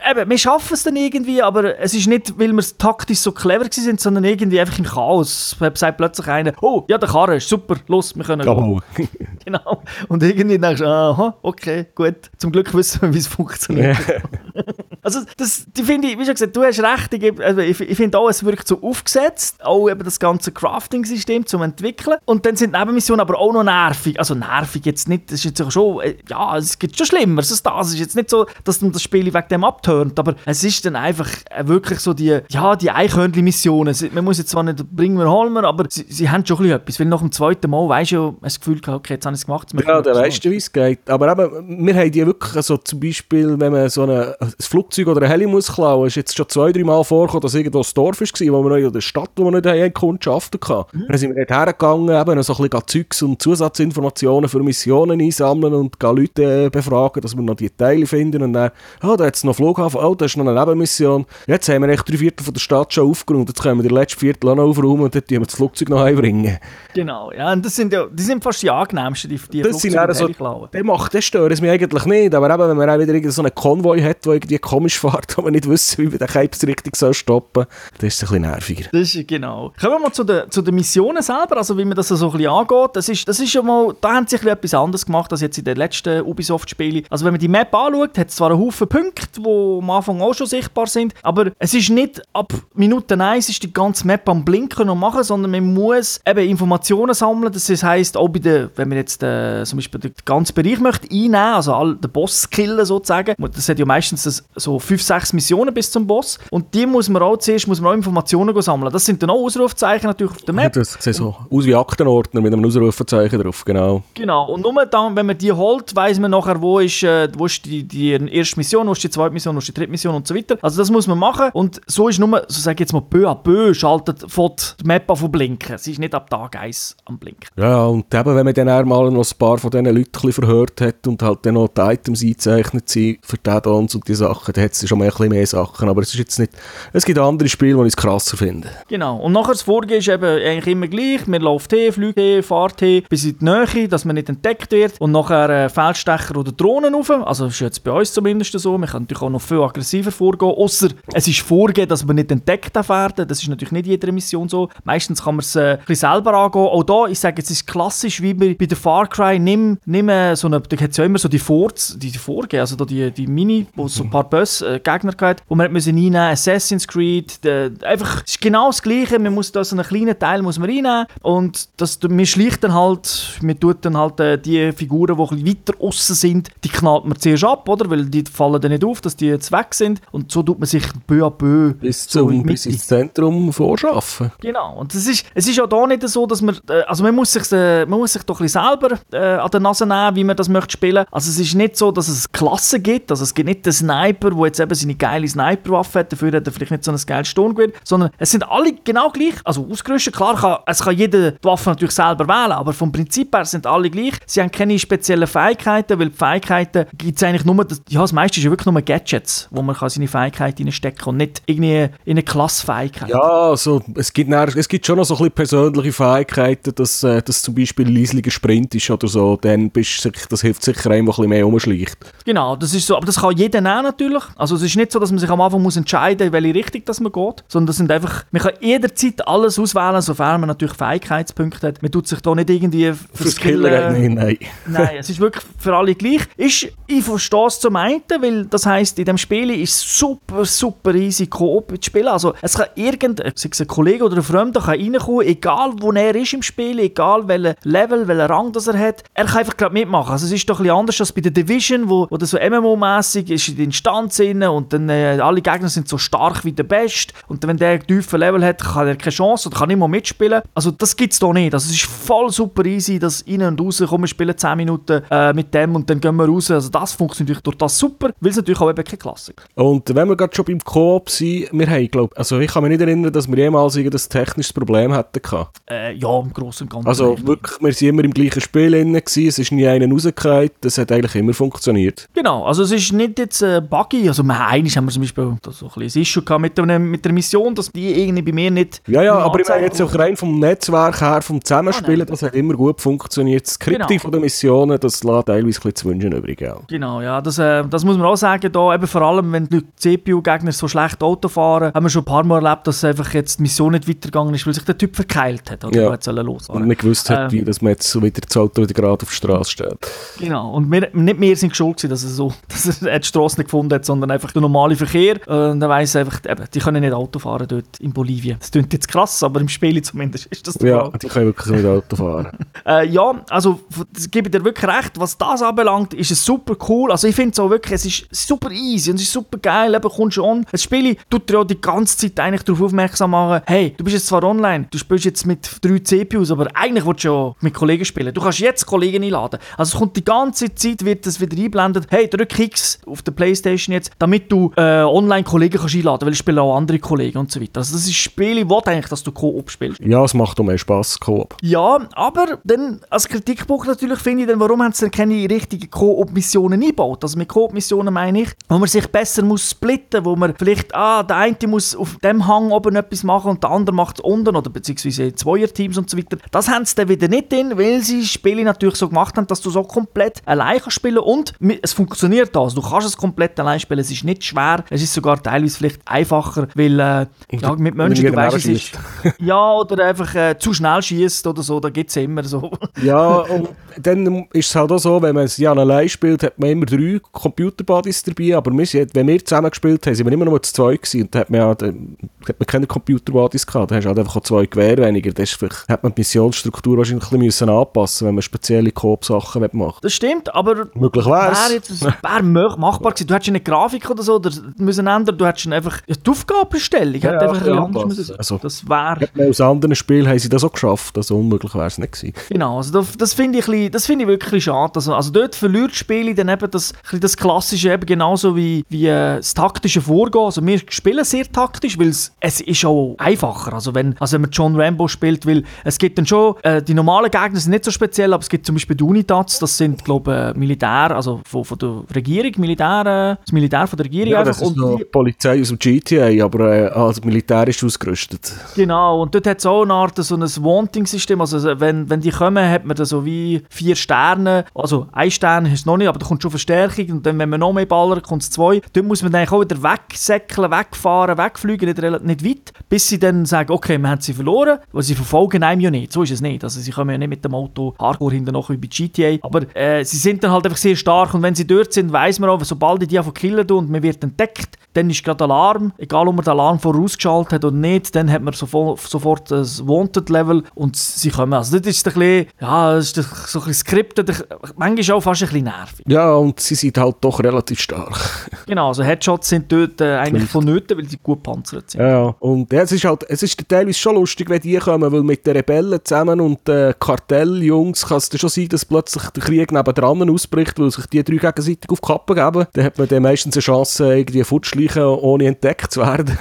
S1: Eben, wir schaffen es dann irgendwie, aber es ist nicht, weil wir taktisch so clever sind, sondern irgendwie einfach im Chaos. Es sagt plötzlich einer, oh, ja, der Karre ist super, los, wir können gehen.
S4: Oh.
S1: Genau. Und irgendwie denkst du, aha, okay, gut. Zum Glück wissen wir, wie es funktioniert. Also, das, die finde ich, wie schon gesagt, du hast recht. Ich, also ich, ich finde auch, es wirkt so aufgesetzt. Auch eben das ganze Crafting-System zum Entwickeln. Und dann sind die Nebenmissionen aber auch noch nervig. Also nervig jetzt nicht, das ist jetzt auch schon, äh, ja, es gibt schon Schlimmeres als das. Es ist jetzt nicht so, dass dann das Spiel wegen dem abturnt, aber es ist dann einfach äh, wirklich so die, ja, die Eichhörnchen-Missionen. Man muss jetzt zwar nicht bringen wir, holen wir, aber sie, sie haben schon ein bisschen etwas. Weil nach dem zweiten Mal weisst du ja, hast das Gefühl gehabt, okay, jetzt habe ich es gemacht.
S4: Ja, dann weißt du, wie es geht. Aber eben, wir haben die wirklich, also zum Beispiel, wenn man so eine, ein Flugzeug oder ein Heli muss klauen, ist jetzt schon zwei, drei Mal vorgekommen, dass irgendwo ein Dorf war, wo wir noch in der Stadt, wo wir nicht Kundschaften hatten.
S1: Mhm.
S4: Dann sind wir dort hergegangen, eben so ein bisschen Zeugs und Zusatzinformationen für Missionen einsammeln und Leute äh, befragen, dass wir noch die Teile finden und dann, ah, da hat es noch Flughafen, oh, da ist noch eine Nebenmission. Jetzt haben wir echt drei Viertel von der Stadt schon aufgeräumt, jetzt können wir den letzten Viertel auch noch aufräumen und dann tun wir das Flugzeug noch einbringen.
S1: Genau, ja, und das sind ja, die sind fast die angenehmsten, die, die
S4: Das sind
S1: Flugzeuge
S4: eher so,
S1: klauen.
S4: der macht, das stört es mich eigentlich nicht, aber eben, wenn man auch wieder so einen Konvoi hat, der irgendwie komisch fährt, aber nicht wissen, wie man den Krebs richtig soll stoppen soll, dann ist ein bisschen nerviger.
S1: Das ist genau. Kommen wir mal zu den, zu den Missionen selber, also wie man das so ein bisschen angeht. Das ist, das ist schon mal, da haben sie etwas anderes gemacht als jetzt in den letzten Ubisoft-Spielen. Also wenn man die Map anschaut, hat es zwar einen Haufen Punkte, die am Anfang auch schon sichtbar sind, aber es ist nicht ab Minute 1 ist die ganze Map am Blinken und machen, sondern man muss eben Informationen sammeln. Das heisst, auch bei der, wenn man jetzt äh, zum Beispiel den ganzen Bereich möchte einnehmen, also all den Boss killen sozusagen, das hat ja meistens das, so 5, 6 Missionen bis zum Boss und die muss man auch zuerst muss man auch Informationen sammeln. Das sind dann auch Ausrufzeichen natürlich auf der
S4: Ja,
S1: Map.
S4: das sieht so aus wie Aktenordner mit einem Ausrufezeichen drauf, genau.
S1: Genau, und nur dann, wenn man die holt, weiß man nachher, wo ist, äh, wo ist die, die erste Mission, wo ist die zweite Mission, wo ist die dritte Mission und so weiter. Also das muss man machen und so ist nur, so sage ich jetzt mal, peu à peu schaltet fährt die Map an von blinken. Sie ist nicht ab Tag 1 am Blinken.
S4: Ja, und eben, wenn man dann auch mal noch ein paar von diesen Leuten verhört hat und halt dann noch die Items eingezeichnet sind für die Add-ons und die Sachen, dann hat es schon mal ein bisschen mehr Sachen. Aber es ist jetzt nicht... Es gibt andere Spiele, die ich es krasser finde.
S1: Genau, und nachher das Vorgehen ist eben eigentlich immer gleich. Man läuft hin, fliegt hin, fährt hin, bis in die Nähe, dass man nicht entdeckt wird. Und nachher äh, Feldstecher oder Drohnen rauf. Also ist jetzt bei uns zumindest so. Man kann natürlich auch noch viel aggressiver vorgehen. Außer es ist Vorgehen, dass man nicht entdeckt werden. Das ist natürlich nicht jede Mission so. Meistens kann man es äh, selber angehen. Auch da, ich sage, es ist klassisch wie bei, bei der Far Cry. Nimm, nimm äh, so da hat es ja immer so die, Forts, die, die Vorgehen, also da die, die Mini, wo so ein paar Boss, äh, Gegner gehabt, wo man müssen reinnehmen Assassin's Creed, der, einfach, es ist genau das Gleiche. Man muss da so einen kleinen Teil muss man reinnehmen und das, man schleicht dann halt, man tut dann halt äh, die Figuren, die ein bisschen weiter aussen sind, die knallt man zuerst ab, oder? Weil die fallen dann nicht auf, dass die jetzt weg sind und so tut man sich peu à peu
S4: Bis, zum, bis ins Zentrum vorschaffen.
S1: Genau, und es ist, es ist auch da nicht so, dass man, äh, also man muss sich, äh, man muss sich doch ein bisschen selber äh, an der Nase nehmen, wie man das möchte spielen. Also es ist nicht so, dass es Klassen gibt, also es gibt nicht den Sniper, der jetzt eben seine geile Sniperwaffe hat, dafür hat er vielleicht nicht so ein geiles Sturmgewehr, sondern es sind alle genau gleich, also ausgerüstet, klar, kann, es kann jeder die Waffe natürlich selber wählen, aber vom Prinzip her sind alle gleich. Sie haben keine speziellen Fähigkeiten, weil die Fähigkeiten gibt es eigentlich nur, das, ja das meiste ist ja wirklich nur Gadgets, wo man kann seine Fähigkeiten reinstecken kann und nicht irgendwie in eine Klassfähigkeit.
S4: Ja, also es gibt, dann, es gibt schon noch so ein bisschen persönliche Fähigkeiten, dass, äh, dass zum Beispiel ein leislicher Sprint ist oder so, dann bist du, das hilft sicher einem, ein bisschen mehr rumschleicht.
S1: Genau, das ist so, aber das kann jeder nehmen natürlich. Also es ist nicht so, dass man sich am Anfang muss entscheiden muss, in welche Richtung dass man geht, sondern das sind einfach, man kann jederzeit alles auswählen, sofern man natürlich Fähigkeitspunkte hat. Man tut sich da nicht irgendwie fürs
S4: Killer, nein, nein.
S1: Nein, es ist wirklich für alle gleich. Ist, ich verstehe es zum einen, weil das heisst, in dem Spiel ist super, super easy Koop zu spielen. Also es kann irgendein, sei es ein Kollege oder ein Fremder, kann reinkommen, egal wo er ist im Spiel, egal welchen Level, welchen Rang das er hat. Er kann einfach gerade mitmachen. Also es ist doch ein bisschen anders als bei der Division, wo, wo das so MMO-mäßig ist, in die Instanz drin und dann äh, alle Gegner sind so stark wie der Best und wenn der tiefen Level hat, kann er keine Chance oder kann nicht mal mitspielen. Also das gibt es da nicht. Also es ist voll super easy, dass rein und raus, komm, wir spielen 10 Minuten äh, mit dem und dann gehen wir raus. Also das funktioniert durch das super, weil es natürlich auch eben keine Klassik.
S4: Und wenn wir gerade schon beim Koop sind, wir haben, glaub, also ich kann mich nicht erinnern, dass wir jemals irgendein technisches Problem hatten.
S1: Äh, ja, im Großen und Ganzen.
S4: Also wirklich, wir waren immer im gleichen Spiel drin, gewesen, es ist nie einer rausgefallen, das hat eigentlich immer funktioniert.
S1: Genau, also es ist nicht jetzt äh, buggy, also wir, eigentlich haben wir zum Beispiel so ein bisschen ein Issue gehabt mit, der- mit der Mission, dass die irgendwie bei mir nicht...
S4: Ja, ja, aber ich meine jetzt auch rein vom Netzwerk her, vom Zusammenspielen,
S1: Ah,
S4: das hat immer gut funktioniert. Das Skripting
S1: Genau.
S4: von den Missionen, das lässt teilweise ein bisschen zu wünschen übrig. Ja.
S1: Genau, ja, das, äh, das muss man auch sagen, da, eben vor allem, wenn die CPU-Gegner so schlecht Auto fahren, haben wir schon ein paar Mal erlebt, dass einfach jetzt die Mission nicht weitergegangen ist, weil sich der Typ verkeilt hat oder
S4: Ja.
S1: hat sollen
S4: Und
S1: losfahren.
S4: nicht gewusst hat,
S1: Ähm.
S4: wie dass man jetzt so wieder das Auto wieder gerade auf die Straße steht.
S1: Genau, und wir, nicht wir sind schuld gewesen, dass er so, dass er die Straße nicht gefunden hat, sondern einfach der normale Verkehr. Und er weiss einfach, eben, die können nicht Auto fahren dort in Bolivien. Das klingt jetzt krass, aber im Spiel zumindest ist das
S4: Ja, die können wirklich nicht Auto fahren.
S1: Äh, ja, also das gebe ich dir wirklich recht. Was das anbelangt, ist es super cool. Also ich finde es auch wirklich, es ist super easy und es ist super geil. Eben kommst du on. Das Spiel tut dir auch die ganze Zeit eigentlich darauf aufmerksam machen, hey, du bist jetzt zwar online, du spielst jetzt mit drei CPUs, aber eigentlich willst du ja mit Kollegen spielen. Du kannst jetzt Kollegen einladen. Also es kommt die ganze Zeit, wird das wieder einblendet, hey, drück X auf der Playstation jetzt, damit du äh, online Kollegen kannst einladen, weil ich spiele auch andere Kollegen und so weiter. Also das ist Spiel, ich will eigentlich, dass du Koop spielst.
S4: Ja, es macht auch mehr Spass, Coop.
S1: Ja, aber dann als Kritikpunkt natürlich finde ich, dann, warum haben sie denn keine richtigen Koop-Missionen eingebaut? Also mit Koop-Missionen meine ich, wo man sich besser muss splitten, wo man vielleicht, ah, der eine muss auf dem Hang oben etwas machen und der andere macht es unten oder beziehungsweise Zweierteams und so weiter. Das haben sie dann wieder nicht drin, weil sie Spiele natürlich so gemacht haben, dass du so komplett allein kannst spielen und es funktioniert das. Du kannst es komplett allein spielen. Spielen. Es ist nicht schwer, es ist sogar teilweise vielleicht einfacher, weil äh, ja, mit Menschen, du weißt, es ist, ja, oder einfach äh, zu schnell schießt oder so, da gibt es immer so.
S4: Ja, und dann ist es halt auch so, wenn man es ja allein spielt, hat man immer drei Computerbuddies dabei, aber wir, sind- wenn wir zusammen gespielt haben, sind wir immer nur zu zweit gewesen und da hat man ja dann hat man keine Computerbuddies gehabt, da hast du halt einfach auch zwei Gewehre weniger, das ist vielleicht, hat man die Missionsstruktur wahrscheinlich ein bisschen müssen anpassen wenn man spezielle Coop-Sachen machen will.
S1: Das stimmt, aber
S4: Möglich wär's.
S1: wäre jetzt wär machbar gewesen. Du hättest eine Grafik oder so oder müssen ändern, du hättest einfach ja, die Aufgabenstellung
S4: Ja,
S1: einfach ein
S4: ja,
S1: anders müssen sein.
S4: Also-
S1: Das wäre
S4: Aus anderen Spielen haben sie das auch geschafft, also unmöglich wäre es nicht gewesen.
S1: Genau, also das, das finde ich, ein bisschen- das finde ich wirklich schade. Also, also dort verliert das Spiel dann eben das, das Klassische, eben genauso wie, wie äh, das taktische Vorgehen. Also wir spielen sehr taktisch, weil es, es ist auch einfacher. Also wenn, also wenn man John Rambo spielt, weil es gibt dann schon, äh, die normalen Gegner sind nicht so speziell, aber es gibt zum Beispiel die Unitats, das sind, glaube ich, äh, Militär, also von, von der Regierung, Militär, äh, das Militär von der Regierung
S4: Ja,
S1: einfach.
S4: das ist
S1: Und
S4: noch
S1: die-
S4: Polizei aus dem GTA, aber äh, also militärisch ausgerüstet.
S1: Genau, und dort hat es auch eine Art so ein Wanting-System. Also wenn, wenn die kommen, hat man da so wie vier Sterne. Also ein Stern du noch nicht, aber da kommt schon Verstärkung. Und dann, wenn man noch mehr ballert, kommt es zwei. Dort muss man dann auch wieder wegsäckeln, wegfahren, wegfliegen, nicht, nicht weit, bis sie dann sagen, okay, wir haben sie verloren, weil sie verfolgen einem ja nicht. So ist es nicht. Also sie kommen ja nicht mit dem Auto hardcore hinten noch wie bei GTA. Aber äh, sie sind dann halt einfach sehr stark und wenn sie dort sind, weiß man auch, sobald die die von killen tun und man wird entdeckt, dann ist gerade Alarm. Egal, ob man den Alarm vorausgeschaltet hat oder nicht, dann hat man sofort, sofort ein Wanted-Level und sie kommen. Also das ist ein bisschen, ja, das ist so ein bisschen scripted, manchmal auch fast ein bisschen nervig.
S4: Ja, und sie sind halt doch relativ stark.
S1: Genau, also Headshots sind dort äh, eigentlich vonnöten, weil sie gut panzert sind.
S4: Ja. Und ja, es ist halt, es ist teilweise schon lustig, wenn die kommen, weil mit den Rebellen zusammen und den Kartelljungs kann es schon sein, dass plötzlich der Krieg nebendran ausbricht, weil sich die drei gegenseitig auf die Kappe geben. Dann hat man dann meistens eine Chance, irgendwie fortzuschleichen, ohne entdeckt zu werden.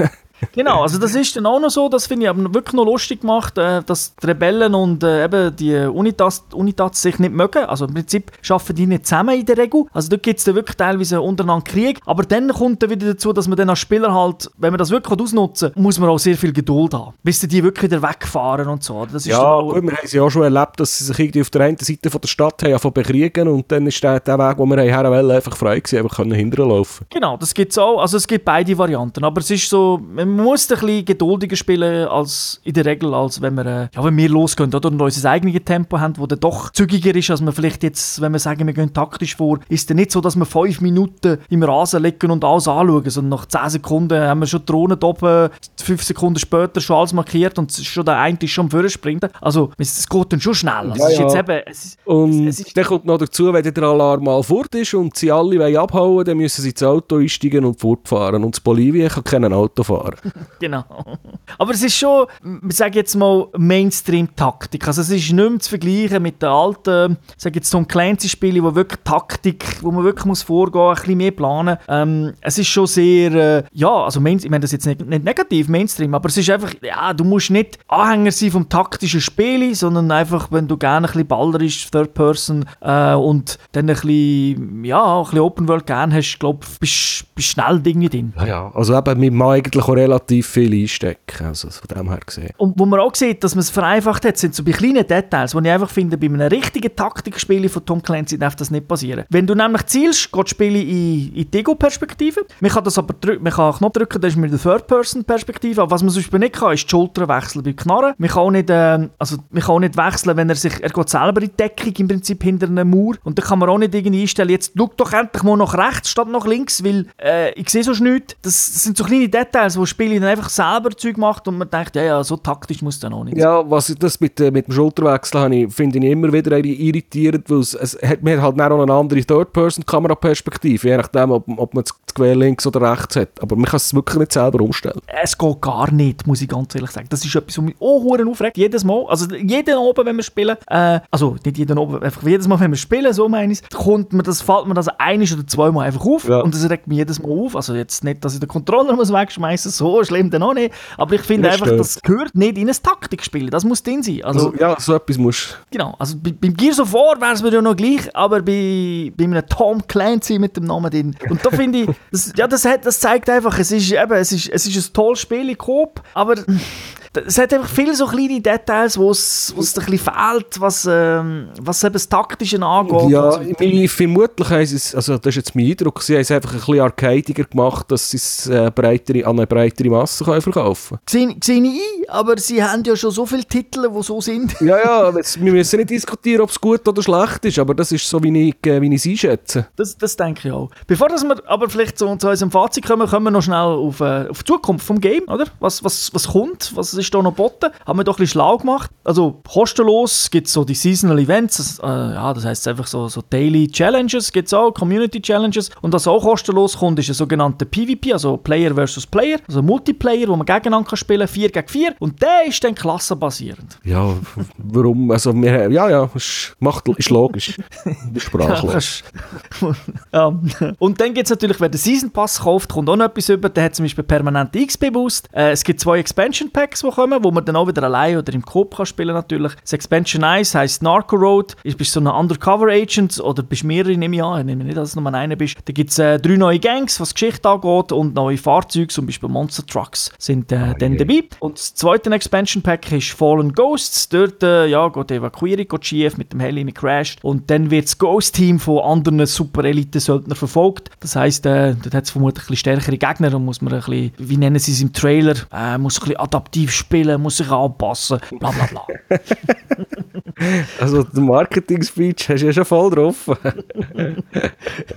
S1: Genau, also das ist dann auch noch so, das finde ich aber wirklich noch lustig gemacht, äh, dass die Rebellen und äh, eben die Unitats, Unitats sich nicht mögen. Also im Prinzip arbeiten die nicht zusammen in der Regel. Also da gibt es dann wirklich teilweise untereinander Krieg. Aber dann kommt dann wieder dazu, dass man dann als Spieler halt, wenn man das wirklich ausnutzen will, muss man auch sehr viel Geduld haben. Bis die wirklich wieder wegfahren und so. Das
S4: Ja,
S1: auch,
S4: gut, wir haben sie ja schon erlebt, dass sie sich irgendwie auf der einen Seite von der Stadt haben zu bekriegen und dann ist der, der Weg, den wir her wollen, einfach frei gewesen, aber können hinterher laufen.
S1: Genau, das gibt es auch. Also es gibt beide Varianten. Aber es ist so, man muss ein bisschen geduldiger spielen als in der Regel, als wenn wir, äh, ja, wenn wir losgehen oder und unser eigenes Tempo haben, wo dann doch zügiger ist, als man vielleicht jetzt, wenn wir sagen, wir gehen taktisch vor, ist dann nicht so, dass wir fünf Minuten im Rasen liegen und alles anschauen, sondern nach zehn Sekunden haben wir schon die Drohne oben, fünf Sekunden später schon alles markiert und es schon der eine ist schon am Vorspringen. Also es, es geht dann schon schnell. Also,
S4: Ja,
S1: es ist jetzt
S4: ja.
S1: eben, es ist,
S4: Und
S1: es ist,
S4: dann kommt noch dazu, wenn der Alarm mal fort ist und sie alle wollen abhauen, dann müssen sie ins Auto einsteigen und fortfahren. Und in Bolivien kann kein Auto fahren.
S1: Genau. Aber es ist schon, ich sage jetzt mal, Mainstream-Taktik. Also es ist nicht mehr zu vergleichen mit den alten, ich sage jetzt Tom Clancy-Spielen, wo wirklich Taktik, wo man wirklich muss vorgehen, ein bisschen mehr planen. Ähm, es ist schon sehr, äh, ja, also Main ich meine das jetzt nicht, nicht negativ, Mainstream, aber es ist einfach, ja, du musst nicht Anhänger sein vom taktischen Spiel, sondern einfach, wenn du gerne ein bisschen ballerisch, Third Person äh, und dann ein bisschen, ja, ein bisschen Open World gerne hast, glaube ich, bist du schnell Dinge drin.
S4: Ja, ja. Also eben, man mag eigentlich auch relativ viel einstecken, also von dem her gesehen.
S1: Und wo man auch sieht, dass man es vereinfacht hat, sind so bei kleinen Details, wo ich einfach finde, bei einem richtigen Taktikspiel von Tom Clancy darf das nicht passieren. Wenn du nämlich zielst, geht das Spiel in, in die Ego-Perspektive. Man kann das aber drücken, man kann Knopf drücken, das ist mit der Third-Person-Perspektive. Aber was man zum Beispiel nicht kann, ist die Schulter wechseln bei Knarren. Man kann auch nicht, ähm, also man kann auch nicht wechseln, wenn er sich, er geht selber in die Deckung im Prinzip hinter einem Mauer. Und dann kann man auch nicht irgendwie einstellen, jetzt schau doch endlich mal nach rechts statt nach links, weil äh, ich sehe sonst nichts. Das, das sind so kleine Details, das Spiel dann einfach selber Zeug macht und man denkt, ja, ja, so taktisch muss dann auch nicht.
S4: Ja, was ich das mit, äh, mit dem Schulterwechsel habe, finde ich immer wieder irritierend, weil es, es hat, man hat halt auch eine andere Third-Person-Kameraperspektive, je nachdem, ob, ob man das Gewehr links oder rechts hat. Aber man kann es wirklich nicht selber umstellen.
S1: Es geht gar nicht, muss ich ganz ehrlich sagen. Das ist etwas, was mich auch aufregt. Jedes Mal. Also jeden oben, wenn wir spielen. Äh, also nicht jeden oben, einfach jedes Mal, wenn wir spielen, so meine ich kommt mir das, fällt mir das einiges oder zweimal einfach auf.
S4: Ja.
S1: Und das regt mich jedes Mal auf. Also jetzt nicht, dass ich den Controller muss wegschmeißen so schlimm dann auch nicht. Aber ich finde einfach,
S4: stört.
S1: das gehört nicht in ein Taktikspiel. Das muss drin sein. Also,
S4: Also, ja, so etwas musst
S1: genau. Also bei, beim Gears of War wäre es mir ja noch gleich, aber bei, bei einem Tom Clancy mit dem Namen drin. Und da finde ich, das, ja, das, hat, das zeigt einfach, es ist, eben, es, ist, es ist ein tolles Spiel in Coop, aber es hat einfach viele so kleine Details, wo es ein bisschen fehlt, was, ähm, was eben das Taktische angeht.
S4: Ja,
S1: Also,
S4: ich, vermutlich haben sie es, also das ist jetzt mein Eindruck, sie haben es einfach ein bisschen arcadiger gemacht, dass sie es äh, breitere, an eine breitere Masse können verkaufen
S1: Sehe sehe ich ein, aber sie haben ja schon so viele Titel, die so sind.
S4: Ja, ja, wir müssen nicht diskutieren, ob es gut oder schlecht ist, aber das ist so, wie ich, äh, wie ich es einschätze.
S1: Das, das denke ich auch. Bevor dass wir aber vielleicht zu, zu unserem Fazit kommen, kommen wir noch schnell auf, äh, auf die Zukunft vom Game, oder? Was, was, was kommt? Was ist da noch geboten? Haben wir doch ein bisschen schlau gemacht. Also kostenlos gibt es so die Seasonal Events, das, äh, ja, das heisst einfach so, so Daily Challenges gibt es auch, Community Challenges. Und was auch kostenlos kommt, ist ein sogenannter PvP, also Player versus Player, also Multiplayer, wo man gegeneinander kann spielen 4 gegen 4. Und der ist dann klassenbasierend.
S4: Ja, warum? Also, wir, ja, ja, ist, macht, ist logisch. Sprachlos.
S1: ja. Und dann gibt es natürlich, wer den Season Pass kauft, kommt auch noch etwas über. Der hat zum Beispiel permanente XP-Boost. Äh, es gibt zwei Expansion Packs, die kommen, wo man dann auch wieder allein oder im Coop kann spielen natürlich. Das Expansion 1 heisst Narco Road. Du bist so ein Undercover Agent oder bist mehrere, nehme ich an. Ich nehme nicht, dass es nur einer bist. Da gibt es äh, drei neue Gangs, was die Geschichte angeht und neue Fahrzeuge, zum Beispiel Monster Trucks, sind äh, dann dabei. Und das zweite Expansion Pack ist Fallen Ghosts. Dort äh, ja, geht die Evakuierung geht schief, mit dem Heli crasht und dann wird das Ghost-Team von anderen Super-Elite-Söldnern verfolgt. Das heisst, äh, dort hat es vermutlich ein bisschen stärkere Gegner und muss man ein bisschen, wie nennen sie es im Trailer, äh, muss ein bisschen adaptiv spielen, muss sich anpassen, bla bla bla.
S4: Also, den Marketing-Speech hast du ja schon voll drauf.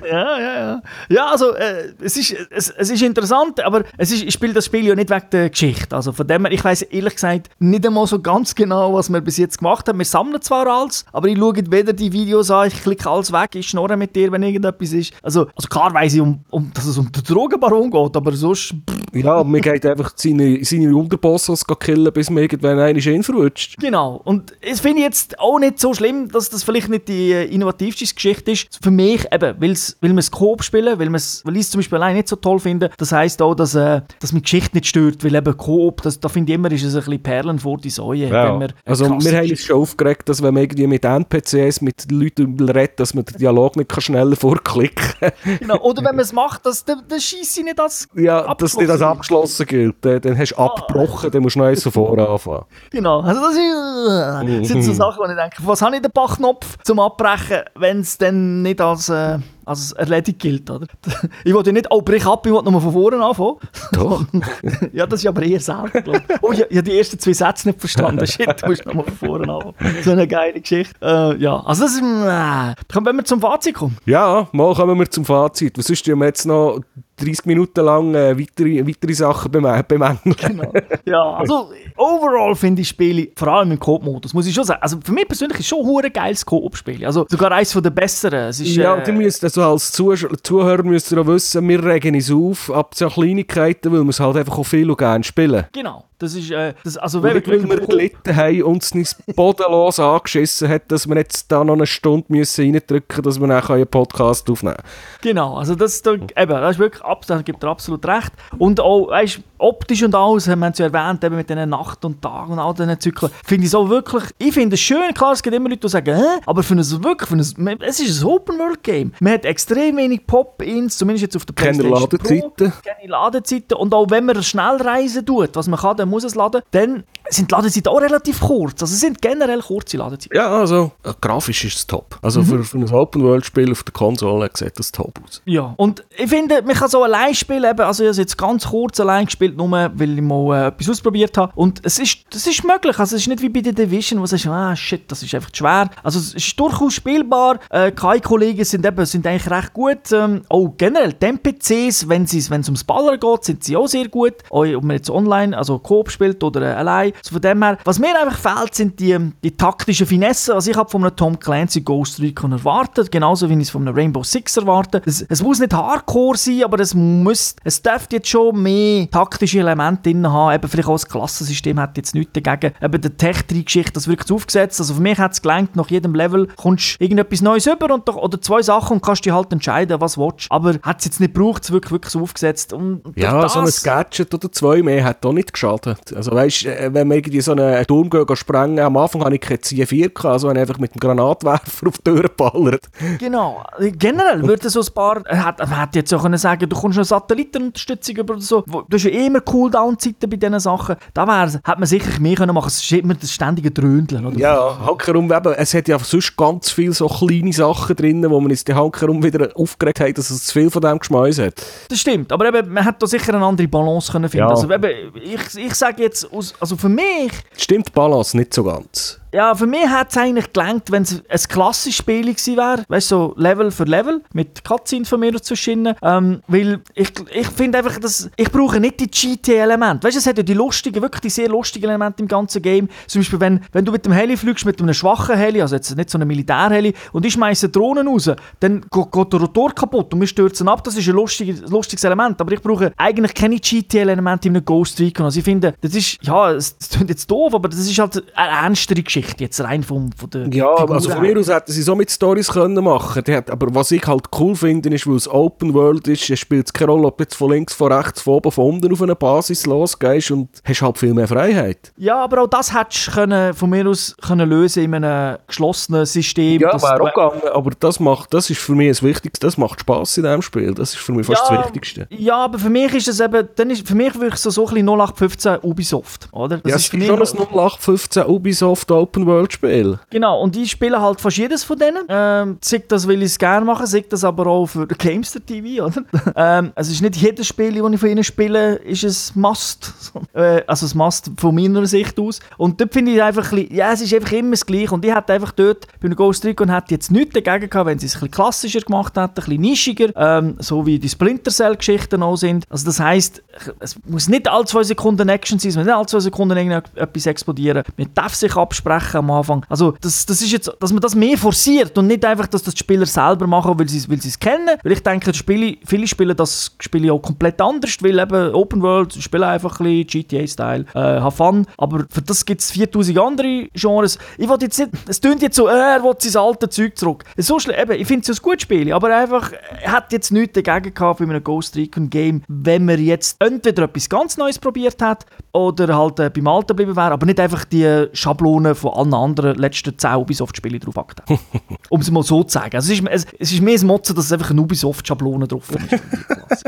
S1: ja, ja, ja. Ja, also äh, es, ist, es, es ist interessant, aber es ist, ich spiele das Spiel ja nicht wegen der Geschichte. Also von dem her, ich weiß ehrlich gesagt nicht einmal so ganz genau, was wir bis jetzt gemacht haben. Wir sammeln zwar alles, aber ich schaue weder die Videos an, ich klicke alles weg, ich schnorre mit dir, wenn irgendetwas ist. Also, also klar weiß ich, um, um, dass es um den Drogenbaron geht, aber sonst... pff,
S4: ja, man geht einfach seine, seine Unterbosses killen, bis man irgendwann einen ihn verrutscht.
S1: Genau. Und das finde ich jetzt auch nicht so schlimm, dass das vielleicht nicht die äh, innovativste Geschichte ist. Für mich eben, weil's, weil wir es Coop spielen, weil, ich es zum Beispiel allein nicht so toll finde. Das heisst auch, dass, äh, dass die Geschichte nicht stört, weil eben Coop, das, da finde ich immer, ist es ein bisschen Perlen vor die Säue. wenn wir,
S4: Also wir haben uns schon aufgeregt, dass wenn man irgendwie mit NPCs, mit Leuten redet, dass man den Dialog nicht schneller vorklicken kann.
S1: genau. Oder wenn man es macht, dass der, der Scheisse nicht als
S4: ja, dass nicht als
S1: abgeschlossen
S4: abgeschlossen gilt. Dann, dann hast du abgebrochen, dann musst du noch eins von vorne anfangen.
S1: Genau, also das, ist, äh, sind so Sachen, wo ich denke, was habe ich den Bachknopf zum Abbrechen, wenn es dann nicht als, äh, als erledigt gilt, oder? Ich wollte ja nicht, oh, brich ab, ich wollte nochmal von vorne anfangen.
S4: Doch.
S1: ja, das ist aber eher selten, glaube ich. Oh, ich, ich habe die ersten zwei Sätze nicht verstanden. Shit, du musst nochmal von vorne anfangen. So eine geile Geschichte. Äh, ja, also das ist, äh, können wir zum Fazit kommen?
S4: Ja, mal kommen wir zum Fazit. Was ist denn jetzt noch 30 Minuten lang äh, weitere, weitere Sachen bemä- bemängeln?
S1: Genau. Ja, also overall finde ich Spiele, vor allem im Coop-Modus, muss ich schon sagen. Also für mich persönlich ist es schon ein geiles Coop-Spiel. Also sogar eins von den besseren. Es ist,
S4: Ja,
S1: äh,
S4: und ihr müsst, also als Zusch Zuhörer müsst ihr auch wissen, wir regen uns auf, ab so Kleinigkeiten, weil wir es halt einfach auch viel und gerne spielen.
S1: Genau. Das ist, äh, das, also wenn
S4: wir gelitten haben und es uns bodenlos angeschissen hat, dass wir jetzt da noch eine Stunde müssen reindrücken müssen, dass wir nachher einen Podcast aufnehmen
S1: Genau, also das, da, eben, das ist wirklich, ab- da gibt er absolut recht. Und auch, weißt, optisch und alles, haben wir es ja erwähnt, eben mit diesen Nacht und Tag und all diesen Zyklen, finde ich so wirklich, ich finde es schön, klar, es gibt immer Leute, die sagen, hä? aber für ein, wirklich, für ein, es ist ein Open-World-Game. Man hat extrem wenig Pop-Ins, zumindest jetzt auf der
S4: Keine
S1: PlayStation Pro.
S4: Ladezeiten.
S1: Keine Ladezeiten. Und auch wenn man schnell reisen tut, was man kann, dann muss es laden, dann sind die Ladezeiten auch relativ kurz. Also es sind generell kurze Ladezeiten.
S4: Ja, also, äh, grafisch ist es top. Also für, für ein Open-World-Spiel auf der Konsole sieht das top aus.
S1: Ja, und ich finde, man kann so allein spielen, eben, also ich habe jetzt ganz kurz allein gespielt, nur weil ich mal äh, etwas ausprobiert habe. Und es ist, das ist möglich, also es ist nicht wie bei der Division, wo du sagst, ah shit, das ist einfach schwer. Also es ist durchaus spielbar, äh, KI-Kollegen sind eben, sind eigentlich recht gut. Ähm, auch generell, die NPCs, wenn es wenn ums Ballern geht, sind sie auch sehr gut. Auch ob man jetzt online, also Coop spielt oder äh, allein. Also von dem her, was mir einfach fehlt, sind die, die taktischen Finessen. Also ich habe von einem Tom Clancy Ghost Recon erwartet, genauso wie ich es von einem Rainbow Six erwarte. Es, es muss nicht Hardcore sein, aber es muss, es dürfte jetzt schon mehr taktische Elemente drin haben. Eben vielleicht auch das Klassensystem hat jetzt nichts dagegen. Eben die Tech-3-Geschichte, das wird aufgesetzt. Also für mich hat es gelangt, nach jedem Level kommst du irgendetwas Neues über und, doch- oder zwei Sachen und kannst dich halt entscheiden, was du willst. Aber hat es jetzt nicht gebraucht, es wirklich, wirklich so aufgesetzt. Und
S4: Ja,
S1: das,
S4: so ein Gadget oder zwei mehr hat auch nicht geschadet. Laden. Also weißt, äh, wenn wir irgendwie so einen Turm gehen, gehen sprengen, am Anfang habe ich kein C4 gehabt, also habe ich einfach mit dem Granatwerfer auf die Tür geballert.
S1: Genau. Generell würde so ein paar, äh, hat, man hätte jetzt auch können sagen, du kommst eine Satellitenunterstützung über oder so. Wo- Du hast ja immer Cooldown-Zeiten bei diesen Sachen. Da wär's, hätte man sicher mehr können machen. Es ist immer das ständige Dröhndeln, oder?
S4: Ja, Hankerum, es hat ja sonst ganz viele so kleine Sachen drin, wo man uns die Hankerum wieder aufgeregt hat, dass es zu viel von dem Geschmäus hat.
S1: Das stimmt, aber eben, man hätte da sicher eine andere Balance können finden.
S4: Ja.
S1: Also eben, ich, ich sage jetzt, also für mich,
S4: Stimmt Balance nicht so ganz.
S1: Ja, für mich hätte es eigentlich gelangt, wenn es ein klassisches Spiel gewesen wäre, weißt so Level für Level, mit Cutscene von mir dazwischen, ähm, weil ich, ich finde einfach, dass ich brauche nicht die GT-Elemente, weißt du, es hat ja die lustigen, wirklich die sehr lustigen Elemente im ganzen Game, zum Beispiel, wenn, wenn du mit dem Heli fliegst, mit einem schwachen Heli, also jetzt nicht so einem Militärheli, und ich schmeiße Drohnen raus, dann geht, der Rotor kaputt und wir stürzen ab, das ist ein lustiges, lustiges Element, aber ich brauche eigentlich keine GT-Elemente in einem Ghost Recon, also ich finde, das ist, ja, es klingt jetzt doof, aber das ist halt eine ernstere Geschichte, jetzt rein vom, von der
S4: Ja,
S1: Figur
S4: also von mir aus hätten sie so mit Storys können machen können. Aber was ich halt cool finde, ist, weil es Open World ist, es spielt keine Rolle, ob du jetzt von links, von rechts, von oben, von unten auf eine Basis losgehst und hast halt viel mehr Freiheit.
S1: Ja, aber auch das hättest du können, von mir aus können lösen in einem geschlossenen System. dass du-
S4: gegangen, aber das macht, das ist für mich das Wichtigste, das macht Spass in diesem Spiel. Das ist für mich fast das Wichtigste.
S1: Ja, aber für mich ist es eben, dann ist, für mich wirklich so, so ein bisschen 0815 Ubisoft, oder? Das
S4: Ja,
S1: ist
S4: es ist schon ein 0815 Ubisoft Open World Spiel.
S1: Genau, und ich spiele halt fast jedes von denen. Ähm, sei das, weil ich es gerne mache, sei das aber auch für Gamester TV, oder? ähm, also es ist nicht jedes Spiel, das ich von ihnen spiele, ist ein Must. äh, also ein Must von meiner Sicht aus. Und dort finde ich einfach, ja, es ist einfach immer das Gleiche. Und ich hätte einfach dort, bei einem Ghost Recon, hätte jetzt nichts dagegen gehabt, wenn sie es ein bisschen klassischer gemacht hätten, ein bisschen nischiger, ähm, so wie die Splinter Cell-Geschichten auch sind. Also das heisst, es muss nicht alle zwei Sekunden Action sein, es muss nicht alle zwei Sekunden irgendetwas explodieren. Man darf sich absprechen am Anfang. Also das, das ist jetzt, dass man das mehr forciert und nicht einfach, dass das die Spieler selber machen, weil sie weil es kennen. Weil ich denke, Spiele, viele spielen das Spiel auch komplett anders, weil eben Open World spielen einfach ein bisschen GTA-Style, äh, have fun. Aber für das gibt es 4000 andere Genres. Ich will jetzt nicht, es tönt jetzt so, äh, er will sein altes Zeug zurück. So schle- eben, ich finde es ein gutes Spiel, aber einfach, er hat jetzt nichts dagegen gehabt bei einem Ghost Recon Game, wenn man jetzt entweder etwas ganz Neues probiert hat oder halt äh, beim Alten geblieben wäre, aber nicht einfach die Schablonen von allen anderen letzten 10 Ubisoft-Spielen drauf hat. um es mal so zu sagen. Also es, ist, es, es ist mehr das Motzen, dass es einfach eine Ubisoft-Schablone drauf ist.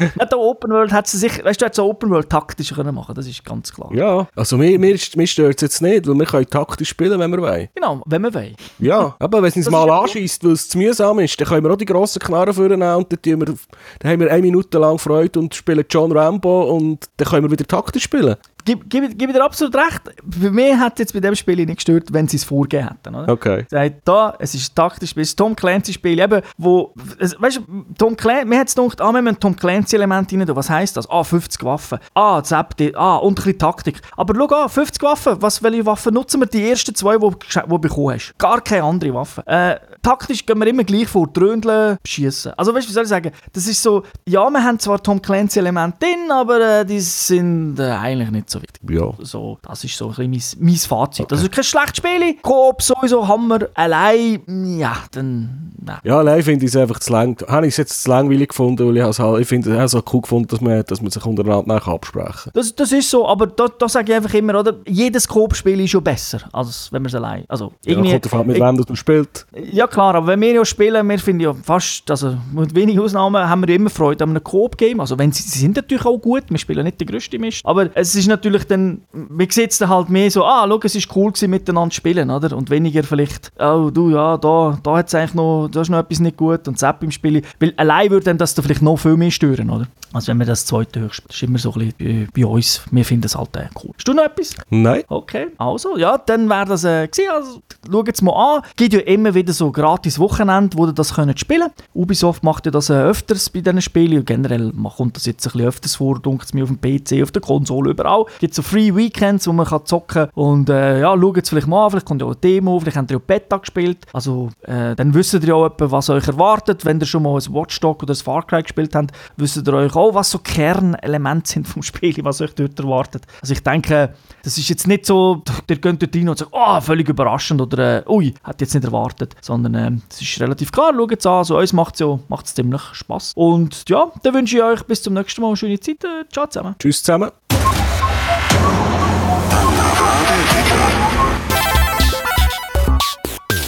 S1: Nicht auch Open World hat sie sich, weißt du, hat so Open World taktisch können machen, das ist ganz klar.
S4: Ja, also mir, mir, mir stört es jetzt nicht, weil wir können taktisch spielen, wenn wir wollen.
S1: Genau, wenn man will.
S4: Ja, aber wenn es uns mal anschießt, weil es zu mühsam ist, dann können wir auch die grossen Knarren vornehmen und dann, wir, dann haben wir eine Minute lang Freude und spielen John Rambo und dann können wir wieder taktisch spielen.
S1: Gib, gib, gib dir absolut recht. Für mich hat jetzt bei dem Spiel nicht gestört, wenn sie es vorgegeben hätten. Oder?
S4: Okay.
S1: Da, es ist ein Spiel, es ist ein Tom Clancy-Spiel, eben, wo, es, weißt du, Tom Clancy, mir hat es gedacht, ah, wir müssen Tom Clancy-Element rein tun. Was heisst das? Ah, 50 Waffen. Ah, Update, ah, und ein bisschen Taktik. Aber schau an, 50 Waffen, was, welche Waffen nutzen wir? Die ersten zwei, die die du bekommen hast. Gar keine andere Waffe. Äh, taktisch gehen wir immer gleich vor, dröndeln, schießen. Also weißt du, wie soll ich sagen, das ist so, ja, wir haben zwar Tom Clancy-Elemente drin, aber äh, die sind äh, eigentlich nicht so wichtig.
S4: Ja.
S1: So, das ist so ein bisschen mein, mein Fazit. Das ist kein schlechtes Spiel. Coop sowieso Hammer. Allein, ja, dann. Nein.
S4: Ja, allein finde ich es einfach zu lang. Habe ich es jetzt zu langweilig gefunden, weil ich es halt, ich finde es auch so cool gefunden, dass man, dass man sich untereinander absprechen
S1: Das, das ist so, aber da, da sage ich einfach immer, oder? Jedes Coop-Spiel ist schon besser, als wenn man es allein. Also,
S4: Ja,
S1: irgendwie.
S4: kommt davon mit
S1: ich-
S4: wem man spielt.
S1: Ja klar, aber wenn wir ja spielen, wir finden ja fast, also mit wenigen Ausnahmen, haben wir ja immer Freude an einem Coop-Game. Also wenn sie, sie sind natürlich auch gut, wir spielen nicht den grössten Mist, aber es ist natürlich dann, man sieht es dann halt mehr so, ah, schau, es ist cool gewesen, miteinander zu spielen, oder? Und weniger vielleicht, oh du, ja, da, da hat es eigentlich noch, da ist noch etwas nicht gut und Zapp im Spiel. Weil allein würde dann das dann vielleicht noch viel mehr stören, oder? Also wenn wir das zweite höchst, das ist immer so ein bisschen bei, bei uns, wir finden es halt äh, cool. Hast du noch etwas?
S4: Nein.
S1: Okay, also, ja, dann wäre das äh, gewesen. Also, schaut es mal an. gibt ja immer wieder so gratis Wochenende, wo ihr das könnt spielen Ubisoft macht ja das äh, öfters bei diesen Spielen. Generell ma- kommt das jetzt ein bisschen öfters vor, dunkt es mir auf dem PC, auf der Konsole, überall. gibt so Free Weekends, wo man kann zocken und äh, ja, schaut es vielleicht mal an, vielleicht kommt ja auch eine Demo, vielleicht habt ihr ja Beta gespielt, also äh, dann wisst ihr ja auch was euch erwartet, wenn ihr schon mal ein Watchdog oder ein Far Cry gespielt habt, wisst ihr euch auch, was so Kernelemente sind vom Spiel, was euch dort erwartet. Also ich denke, das ist jetzt nicht so, ihr geht dort rein und sagt, oh, völlig überraschend oder äh, ui, hat jetzt nicht erwartet, sondern sondern äh, es ist relativ klar, schaut es an, also uns macht es ja macht's ziemlich Spass. Und ja, dann wünsche ich euch bis zum nächsten Mal eine schöne Zeit. Äh, ciao zusammen.
S4: Tschüss zusammen.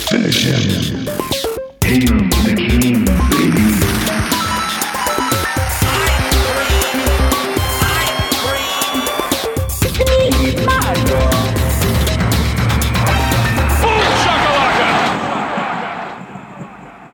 S4: Finish him.